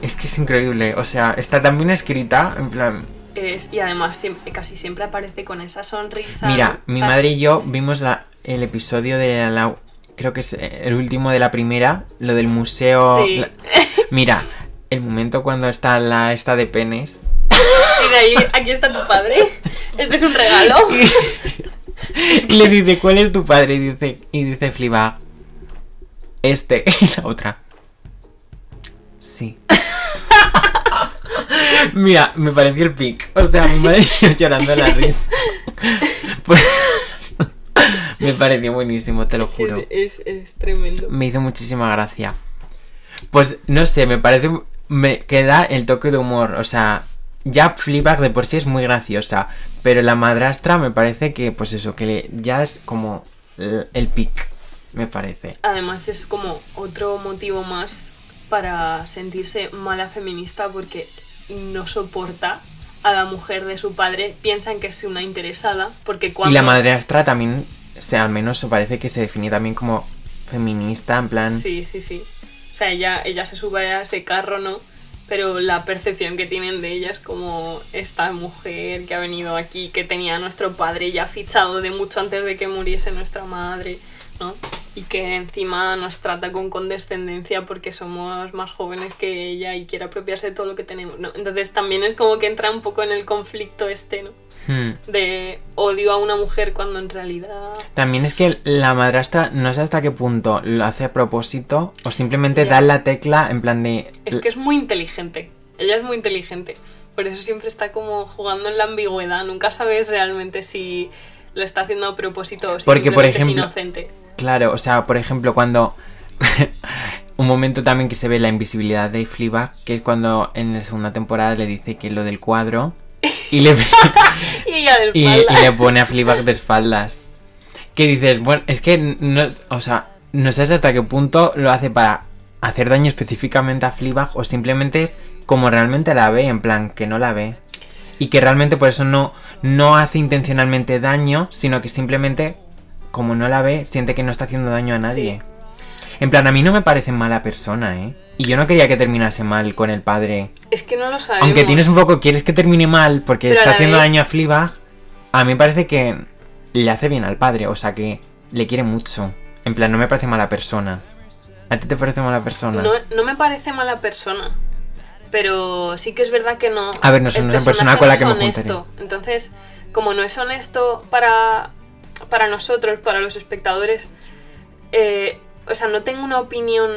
es que es increíble, o sea, está tan bien escrita, en plan... Es- y además siempre- casi siempre aparece con esa sonrisa. Mira, mi madre y yo vimos la- el episodio de la... Creo que es eh, el último de la primera, lo del museo... Sí. la- mira, el momento cuando está la esta de penes... Ahí, aquí está tu padre. Este es un regalo. *laughs* y le dice, ¿cuál es tu padre? Y dice, y dice Fleabag, este. *laughs* Y la otra, sí. *laughs* Mira, me pareció el pic. O sea, mi madre llorando la risa. Pues- me pareció buenísimo, te lo juro. Es, es- es tremendo. Me hizo muchísima gracia. Pues no sé, me parece. Me queda el toque de humor. O sea, ya Fleabag de por sí es muy graciosa. Pero la madrastra me parece que, pues eso, que le- ya es como el, el pic. Me parece. Además es como otro motivo más para sentirse mala feminista porque no soporta a la mujer de su padre, piensan que es una interesada, porque cuando... Y la madrastra también, o sea, al menos parece que se define también como feminista, en plan. Sí, sí, sí. O sea, ella, ella se sube a ese carro, ¿no? Pero la percepción que tienen de ella es como esta mujer que ha venido aquí, que tenía a nuestro padre ya fichado de mucho antes de que muriese nuestra madre, ¿no? Y que encima nos trata con condescendencia porque somos más jóvenes que ella y quiere apropiarse de todo lo que tenemos, ¿no? Entonces también es como que entra un poco en el conflicto este, ¿no? Hmm. De odio a una mujer cuando en realidad... También es que la madrastra no sé hasta qué punto lo hace a propósito o simplemente Ya. da la tecla en plan de. Es que es muy inteligente. Ella es muy inteligente. Por eso siempre está como jugando en la ambigüedad. Nunca sabes realmente si lo está haciendo a propósito o si Porque, por ejemplo- es inocente. Claro, o sea, por ejemplo, cuando. *laughs* un momento también que se ve la invisibilidad de Fleabag, que es cuando en la segunda temporada le dice que lo del cuadro. Y le, *laughs* *laughs* Y ella de y, espalda. y le pone a Fleabag de espaldas. Que dices, bueno, es que no, o sea, no sabes hasta qué punto lo hace para hacer daño específicamente a Fleabag o simplemente es como realmente la ve, en plan, que no la ve. Y que realmente por eso no, no hace intencionalmente daño, sino que simplemente, como no la ve, siente que no está haciendo daño a nadie. En plan, a mí no me parece mala persona, ¿eh? Y yo no quería que terminase mal con el padre. Es que no lo sabemos. Aunque tienes un poco, quieres que termine mal porque Pero está haciendo vez- daño a Fleabag, a mí me parece que le hace bien al padre, o sea que le quiere mucho. En plan, no me parece mala persona. ¿A ti te parece mala persona? No, no me parece mala persona. Pero sí que es verdad que no. A ver, no es una persona con la que me honesto. Entonces, como no es honesto para, para nosotros, para los espectadores, eh, o sea, no tengo una opinión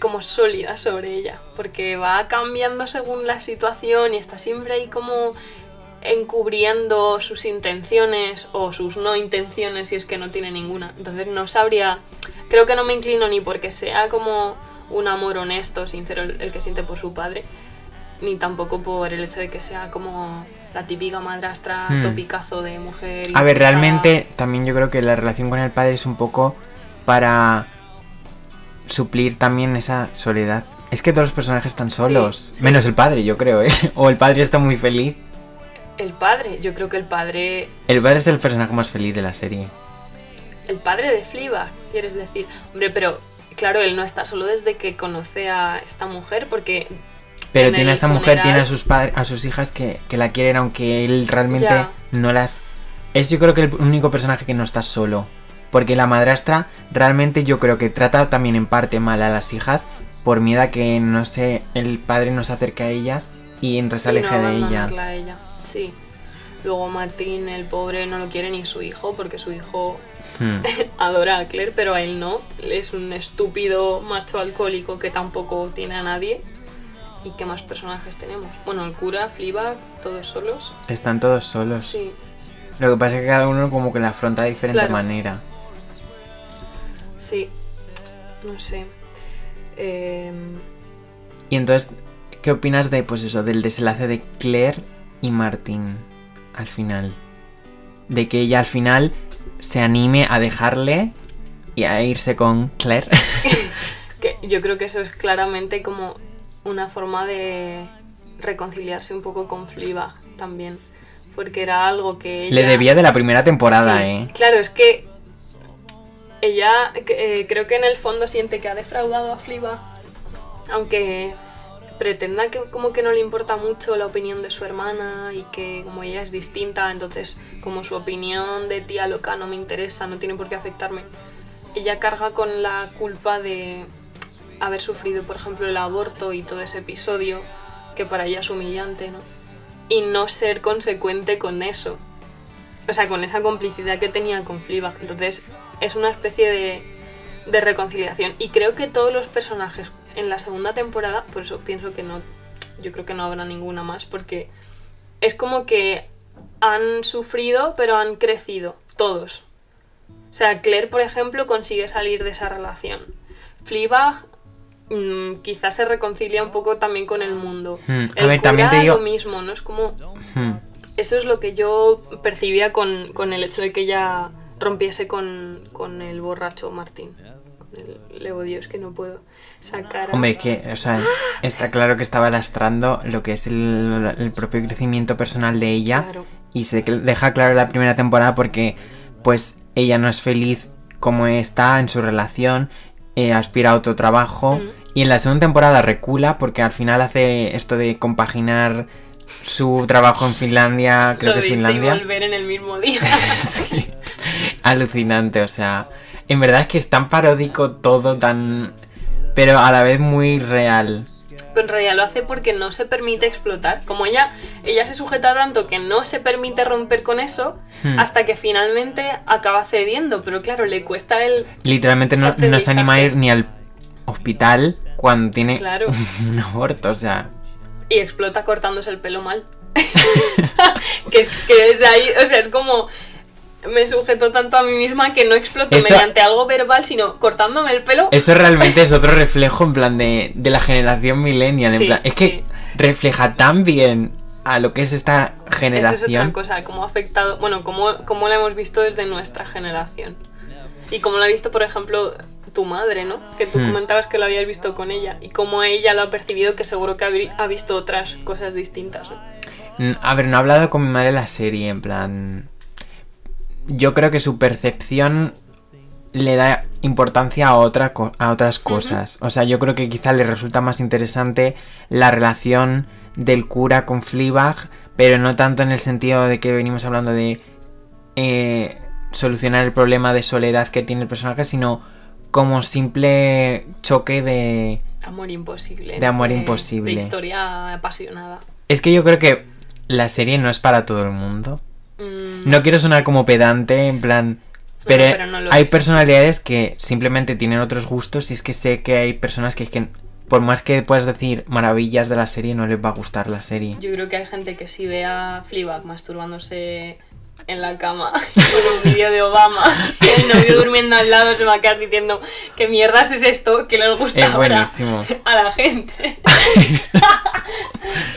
como sólida sobre ella. Porque va cambiando según la situación y está siempre ahí como encubriendo sus intenciones o sus no intenciones si es que no tiene ninguna. Entonces no sabría, creo que no me inclino ni porque sea como un amor honesto, sincero el que siente por su padre, ni tampoco por el hecho de que sea como la típica madrastra Hmm. topicazo de mujer. A ver, realmente también yo creo que la relación con el padre es un poco para suplir también esa soledad. Es que todos los personajes están solos, sí. menos el padre, yo creo, ¿eh? *laughs* O el padre está muy feliz. El padre, yo creo que el padre, El padre es el personaje más feliz de la serie. el padre de Fleabag, quieres decir. Hombre, pero claro, él no está solo desde que conoce a esta mujer porque Pero en tiene a esta mujer, tiene a sus padres, a sus hijas que, que la quieren, aunque él realmente Ya. no las. Es yo creo que el único personaje que no está solo. Porque la madrastra realmente yo creo que trata también en parte mal a las hijas por miedo a que no sé, el padre no se acerque a ellas y entonces se aleje no de ella. a ella. Sí. Luego Martín, el pobre, no lo quiere ni su hijo, porque su hijo Hmm. *laughs* adora a Claire, pero a él no. Es un estúpido macho alcohólico que tampoco tiene a nadie. ¿Y qué más personajes tenemos? Bueno, el cura, Fleabag, todos solos. Están todos solos. Sí. Lo que pasa es que cada uno como que la afronta de diferente Claro. manera. Sí. No sé. Em, Y entonces, ¿qué opinas de, pues eso, del desenlace de Claire y Martín al final? De que ella al final se anime a dejarle y a irse con Claire. *laughs* que yo creo que eso es claramente como una forma de reconciliarse un poco con Fleabag también. Porque era algo que ella... Le debía de la primera temporada, Sí, ¿eh? Claro, es que ella eh, creo que en el fondo siente que ha defraudado a Fleabag, aunque pretenda que como que no le importa mucho la opinión de su hermana y que como ella es distinta, entonces como su opinión de tía loca no me interesa, no tiene por qué afectarme. Ella carga con la culpa de haber sufrido, por ejemplo, el aborto y todo ese episodio, que para ella es humillante, ¿no? Y no ser consecuente con eso o sea, con esa complicidad que tenía con Fleabag. Entonces, es una especie de, reconciliación. Y creo que todos los personajes en la segunda temporada, por eso pienso que no, yo creo que no habrá ninguna más, porque es como que han sufrido, pero han crecido, todos. O sea, Claire, por ejemplo, consigue salir de esa relación. Fleabag mm, quizás se reconcilia un poco también con el mundo. Hmm, a El ver, también te cura, digo- lo mismo, ¿no? Es como... Hmm. Eso es lo que yo percibía con, con el hecho de que ella rompiese con, con el borracho Martín. Con el Leo Dios que no puedo sacar. a- Hombre, es que, o sea, está claro que estaba lastrando lo que es el, el propio crecimiento personal de ella. Claro. Y se deja claro la primera temporada porque, pues, ella no es feliz como está en su relación, eh, aspira a otro trabajo. Mm. Y en la segunda temporada recula porque al final hace esto de compaginar su trabajo en Finlandia, creo Lo que es Finlandia. y volver en el mismo *laughs* día. Sí. Alucinante, o sea. En verdad es que es tan paródico todo, tan. Pero a la vez muy real. Pero en realidad lo hace porque no se permite explotar. Como ella, ella se sujeta tanto que no se permite romper con eso Hmm. hasta que finalmente acaba cediendo. Pero claro, le cuesta el... Literalmente no, no se anima a ir ni al hospital cuando tiene Claro. *laughs* un aborto, o sea. Y explota cortándose el pelo mal. *laughs* que, es, que desde ahí, o sea, es como... Me sujeto tanto a mí misma que no exploto Eso- mediante algo verbal, sino cortándome el pelo. Eso realmente es otro *laughs* reflejo en plan de, de la generación millennial. en Sí, plan, es que refleja tan bien a lo que es esta Esa es otra generación. cosa, cómo ha afectado, bueno, cómo, cómo la hemos visto desde nuestra generación. Y cómo la ha visto, por ejemplo, tu madre, ¿no? Que tú Hmm. comentabas que lo habías visto con ella. Y cómo ella lo ha percibido, que seguro que ha, vi- ha visto otras cosas distintas. ¿no? Mm, A ver, no he hablado con mi madre la serie, en plan. Yo creo que su percepción le da importancia a, otra co- a otras cosas. O sea, yo creo que quizá le resulta más interesante la relación del cura con Fleabag, pero no tanto en el sentido de que venimos hablando de eh, solucionar el problema de soledad que tiene el personaje, sino como simple choque de... Amor imposible. De amor De imposible. historia apasionada. Es que yo creo que la serie no es para todo el mundo. Mm, No quiero sonar como pedante, en plan. Pero, pero no hay es. personalidades que simplemente tienen otros gustos y es que sé que hay personas que es que por más que puedas decir maravillas de la serie no les va a gustar la serie. Yo creo que hay gente que si ve a Fleabag masturbándose en la cama *laughs* con un vídeo de Obama, *laughs* el novio durmiendo al lado se va a quedar diciendo ¿qué mierdas es esto? que les gusta Es buenísimo. *laughs* a la gente.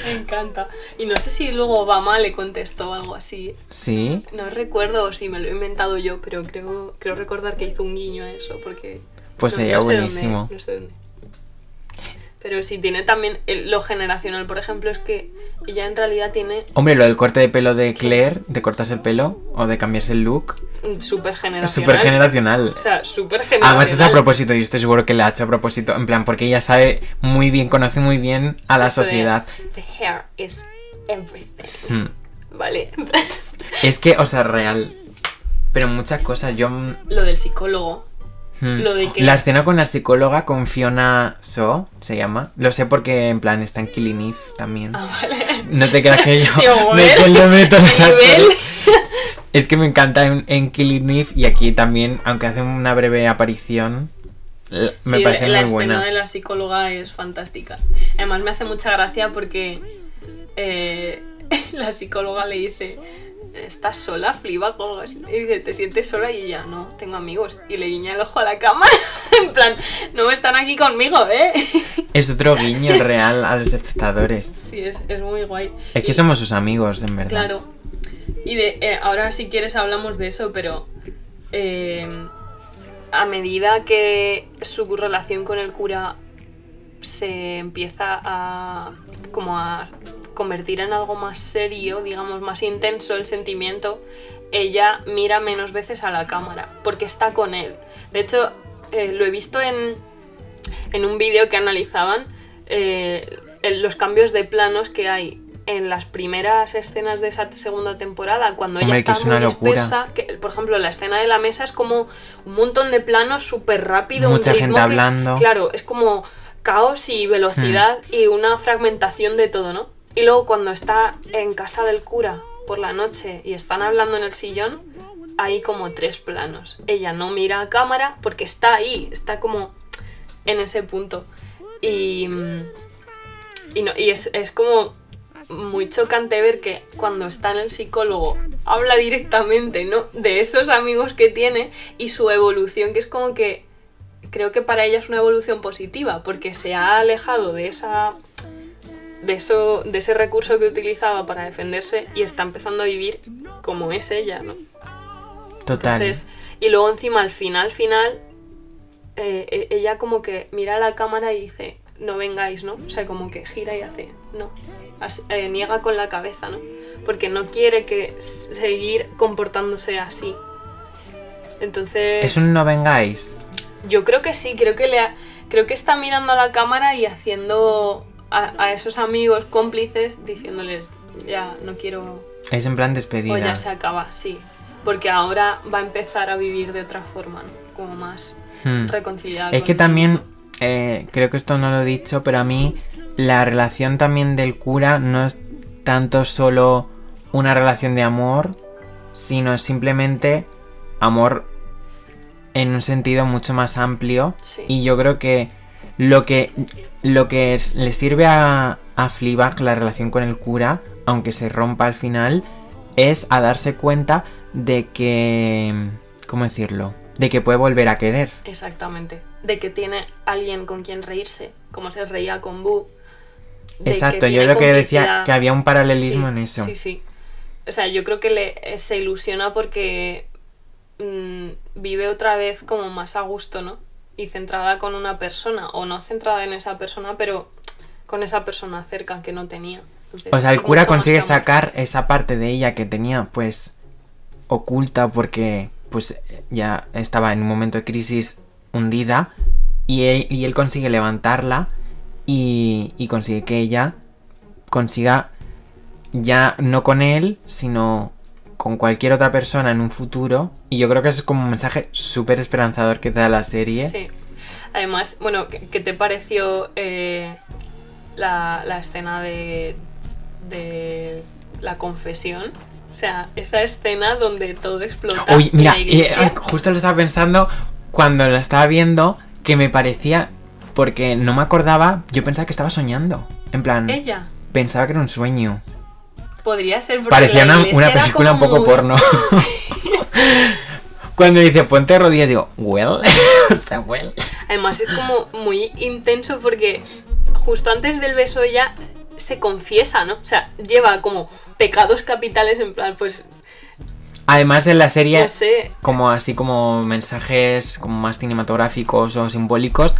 Me encanta. Y no sé si luego Obama le contestó algo así. ¿Sí? No recuerdo si me lo he inventado yo, pero creo, creo recordar que hizo un guiño a eso, porque... Pues no- sería no sé dónde, buenísimo. no sé dónde. Pero sí, tiene también el- lo generacional, por ejemplo, es que ella en realidad tiene Hombre, lo del corte de pelo de Claire, de cortarse el pelo o de cambiarse el look, un súper generacional. súper generacional. O sea, súper generacional. Además es a propósito, y estoy seguro que le ha hecho a propósito, en plan, porque ella sabe muy bien, conoce muy bien a la Eso de, sociedad. The hair is everything. Hmm. Vale. Es que, o sea, real. Pero muchas cosas, yo... mm, lo del psicólogo. Hmm. Lo de que- La escena con la psicóloga, con Fiona So, se llama. Lo sé porque, en plan, está en Killing Eve también. Ah, vale. No te creas que yo *laughs* me *laughs* actores. Es que me encanta en, en Killing Eve y aquí también, aunque hace una breve aparición, Me Sí, parece la muy escena buena. de la psicóloga es fantástica. Además me hace mucha gracia porque eh, *laughs* la psicóloga le dice, ¿estás sola, Fleabag o algo así? Y dice, ¿te sientes sola? Y ella, no, tengo amigos. Y le guiña el ojo a la cámara, *laughs* en plan, no están aquí conmigo, ¿eh? *laughs* Es otro guiño real a los espectadores. Sí, es, es muy guay. Es que Y- somos sus amigos, en verdad. Claro. Y de, eh, ahora si quieres hablamos de eso, pero eh, a medida que su relación con el cura se empieza a como a convertir en algo más serio, digamos, más intenso el sentimiento, ella mira menos veces a la cámara, porque está con él. De hecho, eh, lo he visto en, en un vídeo que analizaban eh, los cambios de planos que hay en las primeras escenas de esa segunda temporada, cuando ella Hombre, que está es muy dispersa, que, por ejemplo, la escena de la mesa es como un montón de planos súper rápido, un Mucha ritmo gente que- hablando. Claro, es como caos y velocidad Hmm. y una fragmentación de todo, ¿no? Y luego cuando está en casa del cura por la noche y están hablando en el sillón, hay como tres planos. Ella no mira a cámara porque está ahí, está como en ese punto. Y, y, no, y es, es como muy chocante ver que cuando está en el psicólogo habla directamente ¿no? de esos amigos que tiene y su evolución, que es como que creo que para ella es una evolución positiva, porque se ha alejado de esa de eso de ese recurso que utilizaba para defenderse y está empezando a vivir como es ella, ¿no? Total. Entonces, y luego encima al final, final, eh, e- ella como que mira a la cámara y dice, no vengáis, ¿no? O sea, como que gira y hace, no. As- eh, niega con la cabeza, ¿no? Porque no quiere que seguir comportándose así. Entonces, Es un no vengáis. yo creo que sí, creo que le ha- creo que está mirando a la cámara y haciendo a, a esos amigos cómplices diciéndoles, ya no quiero Es en plan o despedida. ya se acaba, sí. Porque ahora va a empezar a vivir de otra forma, ¿no? Como más Hmm. reconciliada. Es que también, eh, creo que esto no lo he dicho, pero a mí la relación también del cura no es tanto solo una relación de amor, sino simplemente amor en un sentido mucho más amplio. Sí. Y yo creo que lo que, lo que es- le sirve a, a Fleabag la relación con el cura, aunque se rompa al final, es a darse cuenta de que... ¿Cómo decirlo? De que puede volver a querer. Exactamente. De que tiene alguien con quien reírse, como se reía con Boo. Exacto, yo lo que decía que había un paralelismo Sí, en eso. Sí, sí. O sea, yo creo que le, eh, se ilusiona porque mm, vive otra vez como más a gusto, ¿no? Y centrada con una persona, o no centrada en esa persona, pero con esa persona cerca que no tenía. Entonces, O sea, el cura consigue sacar esa parte de ella que tenía pues oculta porque pues ya estaba en un momento de crisis hundida y él, y él consigue levantarla y, y consigue que ella consiga ya no con él sino con cualquier otra persona en un futuro y yo creo que eso es como un mensaje súper esperanzador que da la serie. Sí. Además, bueno, ¿qué, te pareció eh, la, la escena de, de la confesión? O sea, esa escena donde todo explota. Uy, en mira, eh, justo lo estaba pensando cuando la estaba viendo que me parecía porque no me acordaba, yo pensaba que estaba soñando. En plan, Ella pensaba que era un sueño. Podría ser Parecía una, una película un poco porno. *laughs* Cuando dice ponte rodillas, digo, well, *laughs* o sea, well. Además es como muy intenso porque justo antes del beso ella se confiesa, ¿no? O sea, lleva como pecados capitales en plan, pues, Además en la serie, no sé, como así como mensajes como más cinematográficos o simbólicos,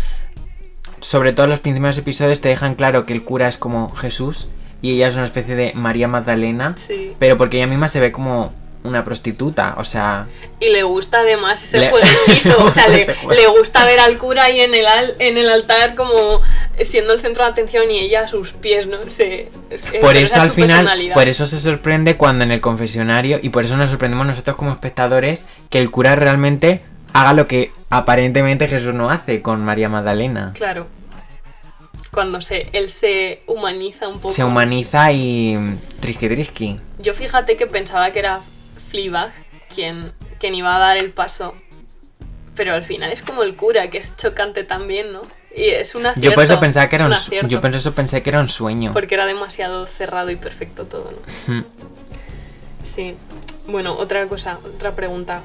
sobre todo en los primeros episodios te dejan claro que el cura es como Jesús y ella es una especie de María Magdalena, sí. pero porque ella misma se ve como una prostituta, o sea, Y le gusta además ese Le- jueguito, o sea, *laughs* le, Este le gusta ver al cura ahí en el, al- en el altar como siendo el centro de atención y ella a sus pies, ¿no? Se, es que- por eso al final, por eso se sorprende cuando en el confesionario y por eso nos sorprendemos nosotros como espectadores que el cura realmente haga lo que aparentemente Jesús no hace con María Magdalena. Claro. Cuando se, él se humaniza un poco. Se humaniza y trisqui trisqui. Yo fíjate que pensaba que era Fleabag quien, quien iba a dar el paso pero al final es como el cura, que es chocante también, ¿no? Y es una Yo por eso pensaba que era un, su- yo por eso pensé que era un sueño. Porque era demasiado cerrado y perfecto todo, ¿no? Sí. Bueno, otra cosa, otra pregunta.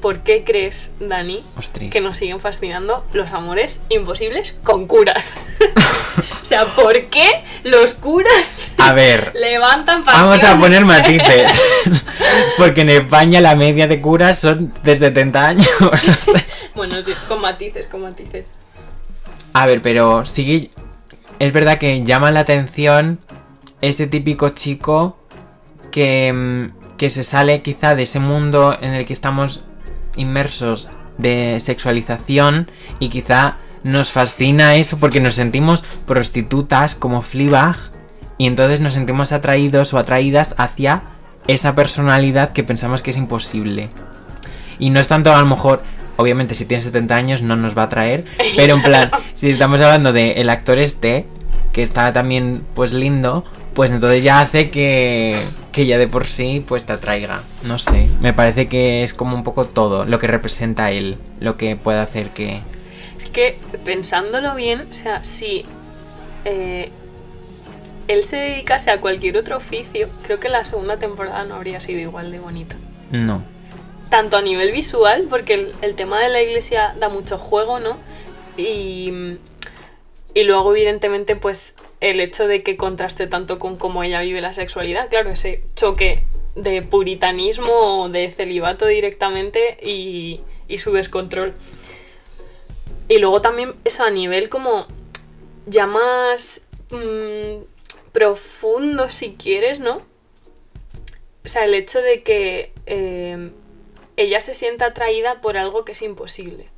¿Por qué crees, Dani, Ostras. que nos siguen fascinando los amores imposibles con curas? *laughs* o sea, ¿por qué los curas A ver, *laughs* levantan pasión? vamos a poner matices. *laughs* Porque en España la media de curas son de 70 años. bueno, sí, con matices, con matices. A ver, pero sigue. Es verdad que llama la atención ese típico chico que, mm, que se sale quizá de ese mundo en el que estamos inmersos de sexualización y quizá nos fascina eso porque nos sentimos prostitutas como Fleabag y entonces nos sentimos atraídos o atraídas hacia esa personalidad que pensamos que es imposible. Y no es tanto a lo mejor, obviamente si tiene 70 años no nos va a atraer, pero en *laughs* plan, si estamos hablando de el actor este, que está también pues lindo, pues entonces ya hace que, que ya de por sí pues te atraiga. No sé, me parece que es como un poco todo lo que representa él, lo que puede hacer que... Es que pensándolo bien, o sea, si eh, él se dedicase a cualquier otro oficio, creo que la segunda temporada no habría sido igual de bonita. No. Tanto a nivel visual, porque el, el tema de la iglesia da mucho juego, ¿no? Y, y luego, evidentemente, pues el hecho de que contraste tanto con cómo ella vive la sexualidad, claro, ese choque de puritanismo o de celibato directamente y, su descontrol. Y luego también eso a nivel como ya más mm, profundo si quieres, ¿no? O sea, el hecho de que eh, ella se sienta atraída por algo que es imposible.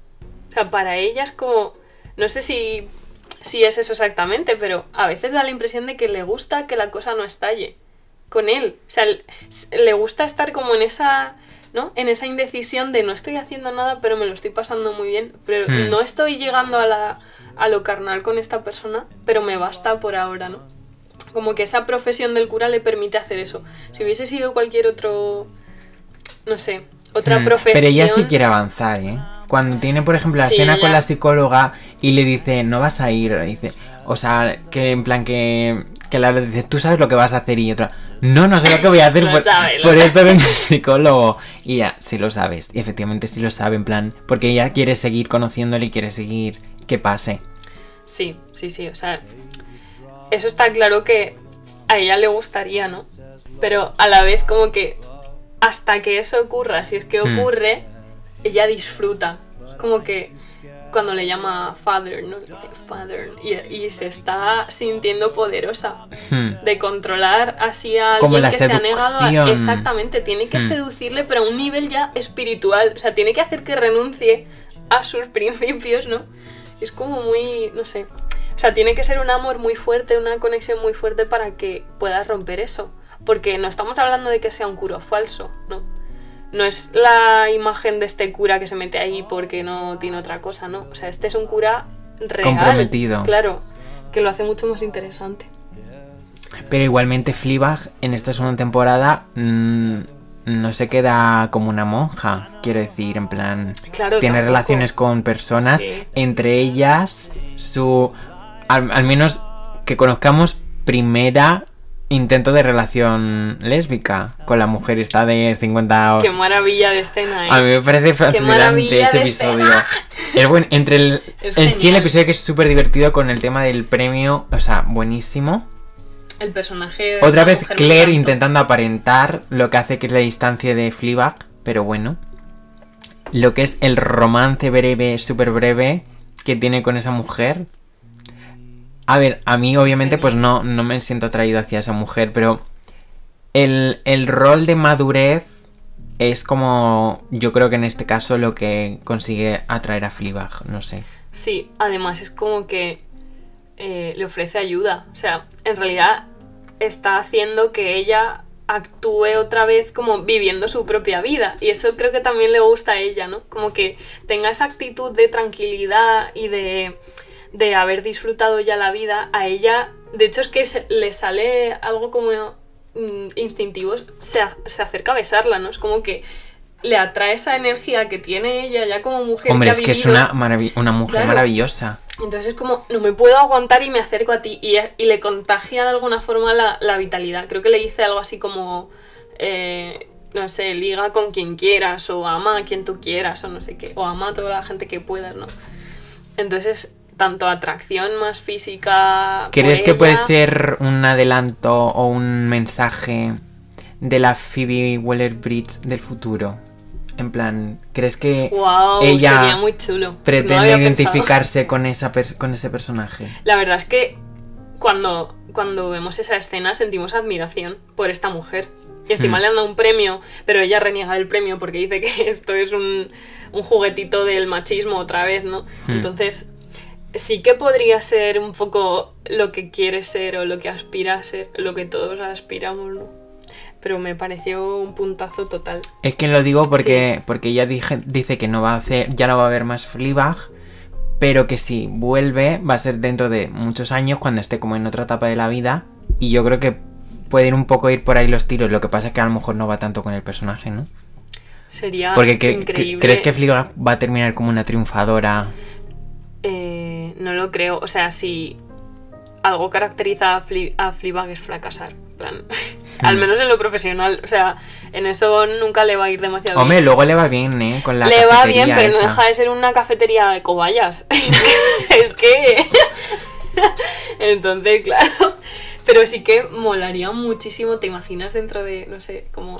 O sea, para ella es como, no sé si, si es eso exactamente, pero a veces da la impresión de que le gusta que la cosa no estalle con él. O sea, le- gusta estar como en esa, ¿no? En esa indecisión de no estoy haciendo nada, pero me lo estoy pasando muy bien. Pero Hmm. no estoy llegando a, la, a lo carnal con esta persona, pero me basta por ahora, ¿no? Como que esa profesión del cura le permite hacer eso. Si hubiese sido cualquier otro, no sé, otra Mm, profesión... Pero ella sí quiere avanzar, ¿eh? Cuando tiene, por ejemplo, la Sí, escena con la psicóloga y le dice, no vas a ir, dice, o sea, que en plan que, que la dice, tú sabes lo que vas a hacer y otra, no, no sé lo que voy a hacer, *laughs* Lo por, sabe, por esto psicólogo. Y ya, sí lo sabes, y efectivamente sí lo sabe, en plan, porque ella quiere seguir conociéndole y quiere seguir que pase. Sí, sí, sí, o sea, eso está claro que a ella le gustaría, ¿no? Pero a la vez como que hasta que eso ocurra, si es que Hmm. ocurre, ella disfruta. Como que cuando le llama father, ¿no? Father, y, y se está sintiendo poderosa Hmm. de controlar así a Como alguien la que se ha negado a... Exactamente, tiene que Hmm. seducirle, pero a un nivel ya espiritual. O sea, tiene que hacer que renuncie a sus *laughs* principios, ¿no? Es como muy, no sé. O sea, tiene que ser un amor muy fuerte, una conexión muy fuerte para que puedas romper eso. Porque no estamos hablando de que sea un cura falso, ¿no? No es la imagen de este cura que se mete ahí porque no tiene otra cosa, ¿no? O sea, este es un cura real. Comprometido. Claro, que lo hace mucho más interesante. Pero igualmente Fleabag en esta segunda temporada mm, no se queda como una monja, quiero decir, en plan... Claro, tiene tampoco. relaciones con personas, Sí. entre ellas su... Al, al menos que conozcamos primera intento de relación lésbica con la mujer esta de 50 Qué os- maravilla de escena, ¿eh? A mí me parece fascinante este episodio. Es bueno, entre el, *laughs* en sí el episodio que es súper divertido con el tema del premio, o sea, buenísimo. El personaje de Otra vez Claire intentando aparentar lo que hace que es la distancia de Fleabag, pero bueno. Lo que es el romance breve, súper breve, que tiene con esa mujer. A ver, a mí obviamente pues no, no me siento atraído hacia esa mujer, pero el, el rol de madurez es como, yo creo que en este caso lo que consigue atraer a Fleabag, no sé. Sí, además es como que eh, le ofrece ayuda. O sea, en realidad está haciendo que ella actúe otra vez como viviendo su propia vida. Y eso creo que también le gusta a ella, ¿no? Como que tenga esa actitud de tranquilidad y de, de haber disfrutado ya la vida. A ella, de hecho es que se- le sale algo como mm, instintivo, se, a- se acerca a besarla, ¿no? Es como que le atrae esa energía que tiene ella ya como mujer. Hombre, que es ha que es una, una mujer Claro. maravillosa. Entonces es como, no me puedo aguantar y me acerco a ti. Y, y le contagia de alguna forma la, la vitalidad. Creo que le dice algo así como, eh, no sé, liga con quien quieras, o ama a quien tú quieras, o no sé qué, o ama a toda la gente que puedas, ¿no? Entonces, tanto atracción más física. ¿Crees que puede ella- ser un adelanto o un mensaje de la Phoebe Waller-Bridge del futuro? En plan, ¿crees que Wow, ella sería muy chulo. No pretende pensado. identificarse con, esa con ese personaje? La verdad es que cuando, cuando vemos esa escena sentimos admiración por esta mujer. Y encima Hmm. le han dado un premio, pero ella reniega del premio porque dice que *laughs* esto es un, un juguetito del machismo otra vez, ¿no? Hmm. Entonces, sí que podría ser un poco lo que quiere ser o lo que aspira a ser, lo que todos aspiramos, ¿no? Pero me pareció un puntazo total. Es que lo digo porque, porque ella dije- dice que no va a hacer, ya no va a haber más Fleabag, pero que si vuelve va a ser dentro de muchos años cuando esté como en otra etapa de la vida y yo creo que pueden un poco ir por ahí los tiros, lo que pasa es que a lo mejor no va tanto con el personaje, ¿no? Sería Porque que- que- increíble. ¿crees que Fleabag va a terminar como una triunfadora? Eh, no lo creo. O sea, si algo caracteriza a, Fle a Fleabag es fracasar. plan, *laughs* Al menos en lo profesional. O sea, en eso nunca le va a ir demasiado Hombre, bien. luego le va bien, ¿eh? Con la le va bien, pero no deja de ser una cafetería de cobayas. *laughs* es que... *laughs* Entonces, claro. Pero sí que molaría muchísimo, ¿te imaginas dentro de, no sé, como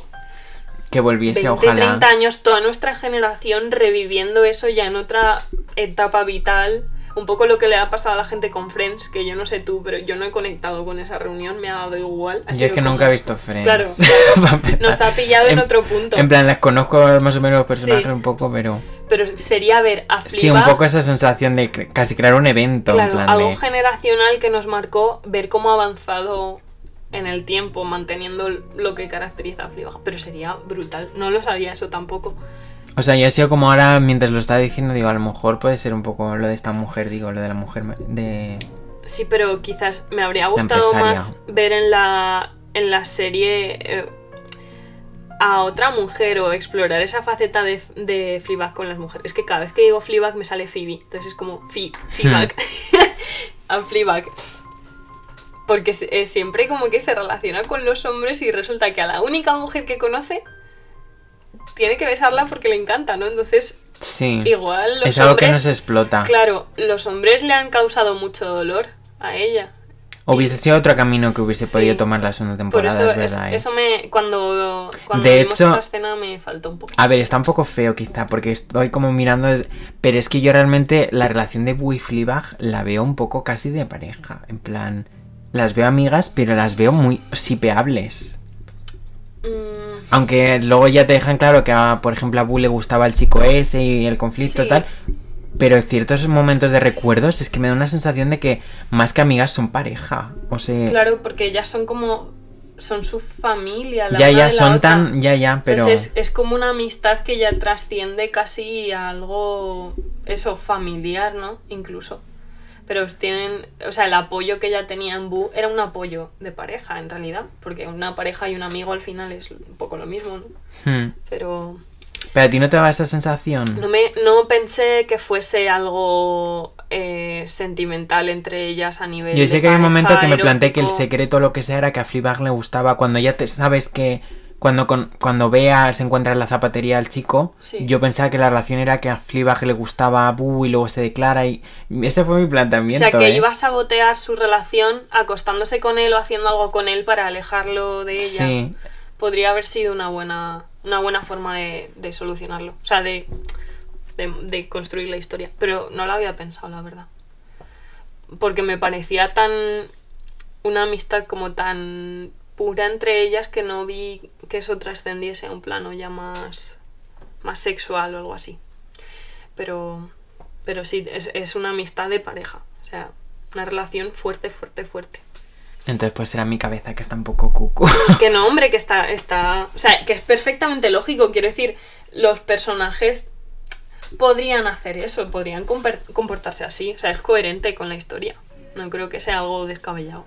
Que volviese, 20, ojalá. 30 años, toda nuestra generación reviviendo eso ya en otra etapa vital. Un poco lo que le ha pasado a la gente con Friends, que yo no sé tú, pero yo no he conectado con esa reunión, me ha dado igual. Ha Yo es que como- nunca he visto Friends. Claro. *laughs* Nos ha pillado en, En- otro punto. En plan, les conozco más o menos los personajes Sí. un poco, pero... Pero sería ver a Sí, un Fleabag, poco esa sensación de casi crear un evento, claro, en plan algo de... generacional que nos marcó ver cómo ha avanzado en el tiempo, manteniendo lo que caracteriza a Fleabag. Pero sería brutal. No lo sabía eso tampoco. O sea, yo he sido como ahora, mientras lo estaba diciendo, digo, a lo mejor puede ser un poco lo de esta mujer, digo, lo de la mujer de... Sí, pero quizás me habría gustado más ver en la, en la serie eh, a otra mujer o explorar esa faceta de, de Fleabag con las mujeres. Es que cada vez que digo Fleabag me sale Phoebe, entonces es como Phoebe, Fleabag, *laughs* a Fleabag. Porque eh, siempre como que se relaciona con los hombres y resulta que a la única mujer que conoce tiene que besarla porque le encanta, ¿no? Entonces, Sí. igual los es algo que hombres... no se explota. Claro, los hombres le han causado mucho dolor a ella. Hubiese sido otro camino que hubiese Sí. podido tomar la segunda Por temporada, eso, es verdad. es- ¿eh? eso me. Cuando, cuando De vimos hecho- esa escena me faltó un poco. A ver, está un poco feo quizá, porque estoy como mirando... Pero es que yo realmente la relación de Boo y Fleabag la veo un poco casi de pareja. En plan, las veo amigas, pero las veo muy sipeables. Mm, Aunque luego ya te dejan claro que, a, por ejemplo, a Boo le gustaba el chico ese y el conflicto Sí. tal. Pero ciertos momentos de recuerdos es que me da una sensación de que más que amigas son pareja. O sea, claro, porque ellas son como. Son su familia. La ya, ya, de la son otra. tan... Ya, ya, pero... Entonces es, es como una amistad que ya trasciende casi a algo. Eso, familiar, ¿no? Incluso. Pero tienen. O sea, el apoyo que ella tenía en Boo era un apoyo de pareja, en realidad. Porque una pareja y un amigo al final es un poco lo mismo, ¿no? Hmm. Pero. Pero a ti no te da esa sensación. No, me, no pensé que fuese algo eh, sentimental entre ellas a nivel. Yo sé de que hay un momento que me planteé que el secreto lo que sea era que a Fleabag le gustaba cuando ya te sabes que cuando con, cuando Bea se encuentra en la zapatería al chico, Sí. yo pensaba que la relación era que a Fleabag le gustaba a Boo y luego se declara y ese fue mi O planteamiento. sea, que ¿eh? iba a sabotear su relación acostándose con él o haciendo algo con él para alejarlo de ella. Sí, Podría haber sido una buena, una buena forma de, de solucionarlo. O sea, de, de, de construir la historia. Pero no lo había pensado, la verdad. Porque me parecía tan. Una amistad como tan pura entre ellas que no vi que eso trascendiese a un plano ya más. más sexual o algo así. Pero. Pero sí, es, es una amistad de pareja. O sea, una relación fuerte, fuerte, fuerte. entonces pues era mi cabeza que está un poco cucu. *laughs* Que no, hombre, que está, está. O sea, que es perfectamente lógico. Quiero decir, los personajes podrían hacer eso, podrían comportarse así. O sea, es coherente con la historia. No creo que sea algo descabellado.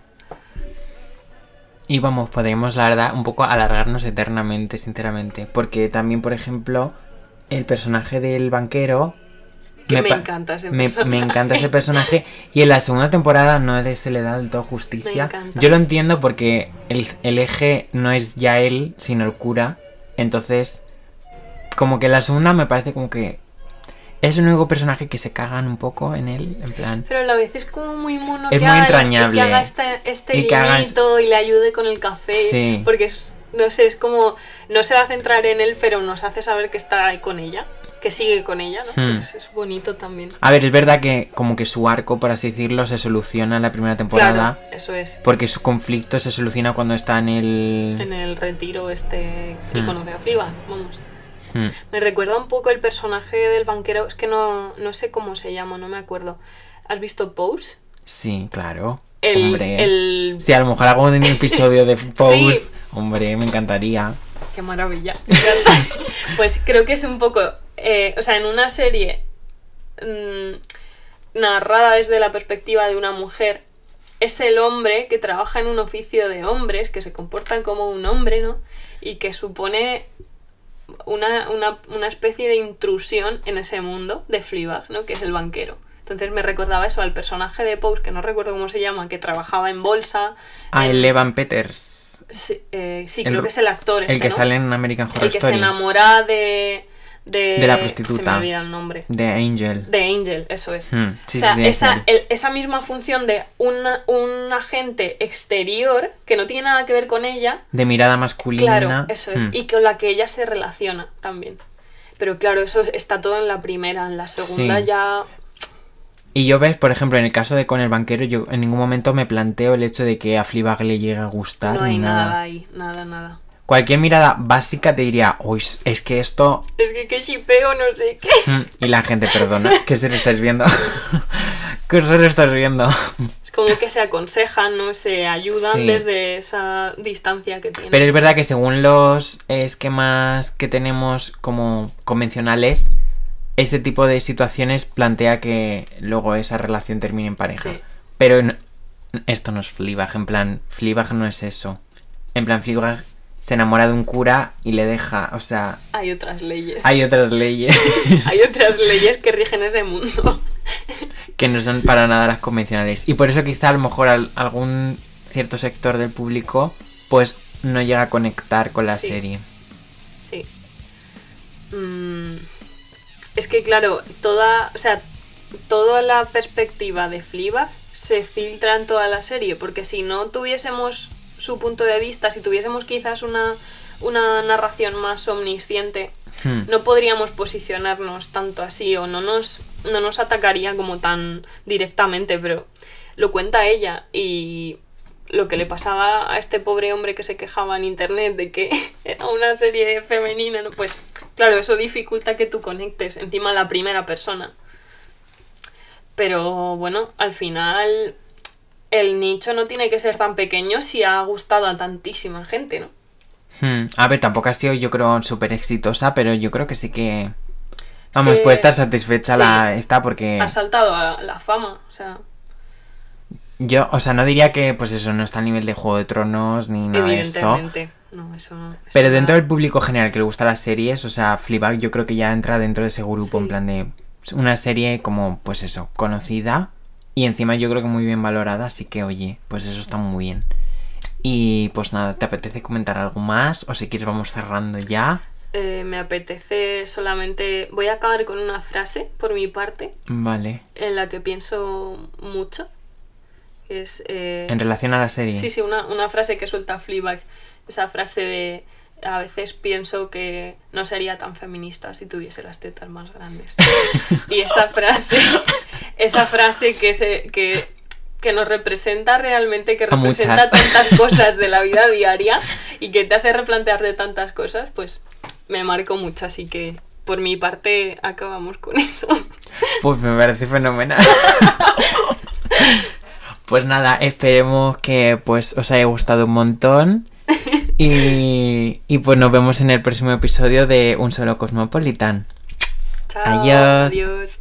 Y vamos, podríamos, la verdad, un poco alargarnos eternamente, sinceramente. Porque también, por ejemplo, el personaje del banquero. Que me, pa- encanta ese me, personaje. me encanta ese *laughs* personaje. Y en la segunda temporada no se le da del todo justicia. Me. Yo lo entiendo porque el, el eje no es ya él, sino el cura. Entonces, como que la segunda me parece como que es el único personaje que se cagan un poco en él. En plan, Pero a la vez es como muy mono Es que, muy haga, entrañable. que haga este, este Y que y le ayude con el café. Sí. Porque es, no sé, es como. No se va a centrar en él, pero nos hace saber que está ahí con ella. Que sigue con ella, ¿no? Hmm. Entonces es bonito también. A ver, es verdad que como que su arco, por así decirlo, se soluciona en la primera temporada. Claro, eso es. Porque su conflicto se soluciona cuando está en el... En el retiro este y Hmm. conoce a Fliba, vamos. Hmm. Me recuerda un poco el personaje del banquero, es que no, no sé cómo se llama, no me acuerdo. ¿Has visto Pose? Sí, claro. El, hombre. el... Si a lo mejor hago un episodio de *laughs* Pose, hombre, me encantaría. Qué maravilla. *laughs* pues creo que es un poco, eh, o sea, en una serie mm, narrada desde la perspectiva de una mujer, es el hombre que trabaja en un oficio de hombres, que se comportan como un hombre, ¿no? Y que supone una, una, una especie de intrusión en ese mundo de Fleabag, ¿no? Que es el banquero. Entonces me recordaba eso al personaje de Pose, que no recuerdo cómo se llama, que trabajaba en bolsa. Ah, el Evan Peters. Sí, eh, sí, El creo que es el actor este, el que ¿no? sale en American Horror el que se Story. enamora de, de De la Se prostituta. me olvida el nombre. De Angel. De Angel, eso es. Hmm, sí, o sea, sí, esa, el- esa misma función de una- un agente exterior que no tiene nada que ver con ella, De mirada masculina. claro, eso es, Hmm. y con la que ella se relaciona también. Pero claro, eso está todo en la primera, en la segunda Sí. ya... Y yo ves, por ejemplo, en el caso de con el banquero, yo en ningún momento me planteo el hecho de que a Fleabag le llegue a gustar No hay ni nada. nada. ahí, nada, nada. Cualquier mirada básica te diría, uy, es que esto... Es que qué shipeo, no sé qué. Mm, Y la gente, perdona, ¿qué se lo estáis viendo? *laughs* ¿Qué se lo estáis viendo? Es como que se aconsejan, ¿no? Se ayudan Sí. desde esa distancia que tienen. Pero es verdad que según los esquemas que tenemos como convencionales, ese tipo de situaciones plantea que luego esa relación termine en pareja. Sí. Pero no- esto no es Fleabag, en plan, Fleabag no es eso. En plan, Fleabag se enamora de un cura y le deja, o sea, Hay otras leyes. hay otras leyes *laughs* Hay otras leyes que rigen ese mundo. *laughs* que no son para nada las convencionales. Y por eso quizá a lo mejor al- algún cierto sector del público pues no llega a conectar con la Sí. serie. Sí. Mm, es que claro, toda, o sea, toda la perspectiva de Fleabag se filtra en toda la serie, porque si no tuviésemos su punto de vista, si tuviésemos quizás una, una narración más omnisciente, Hmm. no podríamos posicionarnos tanto así o no nos, no nos atacaría como tan directamente, pero lo cuenta ella y lo que le pasaba a este pobre hombre que se quejaba en internet de que *laughs* era una serie femenina, ¿no? pues claro, eso dificulta que tú conectes encima la primera persona. Pero bueno, al final el nicho no tiene que ser tan pequeño si ha gustado a tantísima gente, ¿no? Hmm. A ver, tampoco ha sido yo creo súper exitosa, pero yo creo que sí que... Vamos, puede estar satisfecha sí. la esta porque Ha saltado a la fama, o sea, yo, o sea, no diría que pues eso no está a nivel de Juego de Tronos ni nada de eso. No, eso eso Pero dentro del público general que le gusta las series, o sea, Fleabag yo creo que ya entra dentro de ese grupo, Sí. en plan de una serie como, pues eso, conocida y encima yo creo que muy bien valorada, así que oye, pues eso está muy bien. Y pues nada, ¿te apetece comentar algo más? O si quieres vamos cerrando ya. Eh, me apetece solamente. Voy a acabar con una frase, por mi parte, Vale. en la que pienso mucho. Es. eh, En relación a la serie. Sí, sí, una, una frase que suelta Fleabag. Esa frase de. A veces pienso que no sería tan feminista si tuviese las tetas más grandes. *laughs* y esa frase. Esa frase que se. Que, que nos representa realmente, que representa tantas cosas de la vida diaria y que te hace replantearte tantas cosas, pues me marcó mucho. Así que por mi parte acabamos con eso. Pues me parece fenomenal. *laughs* pues nada, esperemos que pues os haya gustado un montón. *laughs* Y, y pues nos vemos en el próximo episodio de Un Solo Cosmopolitan. Chao. Adiós. Adiós.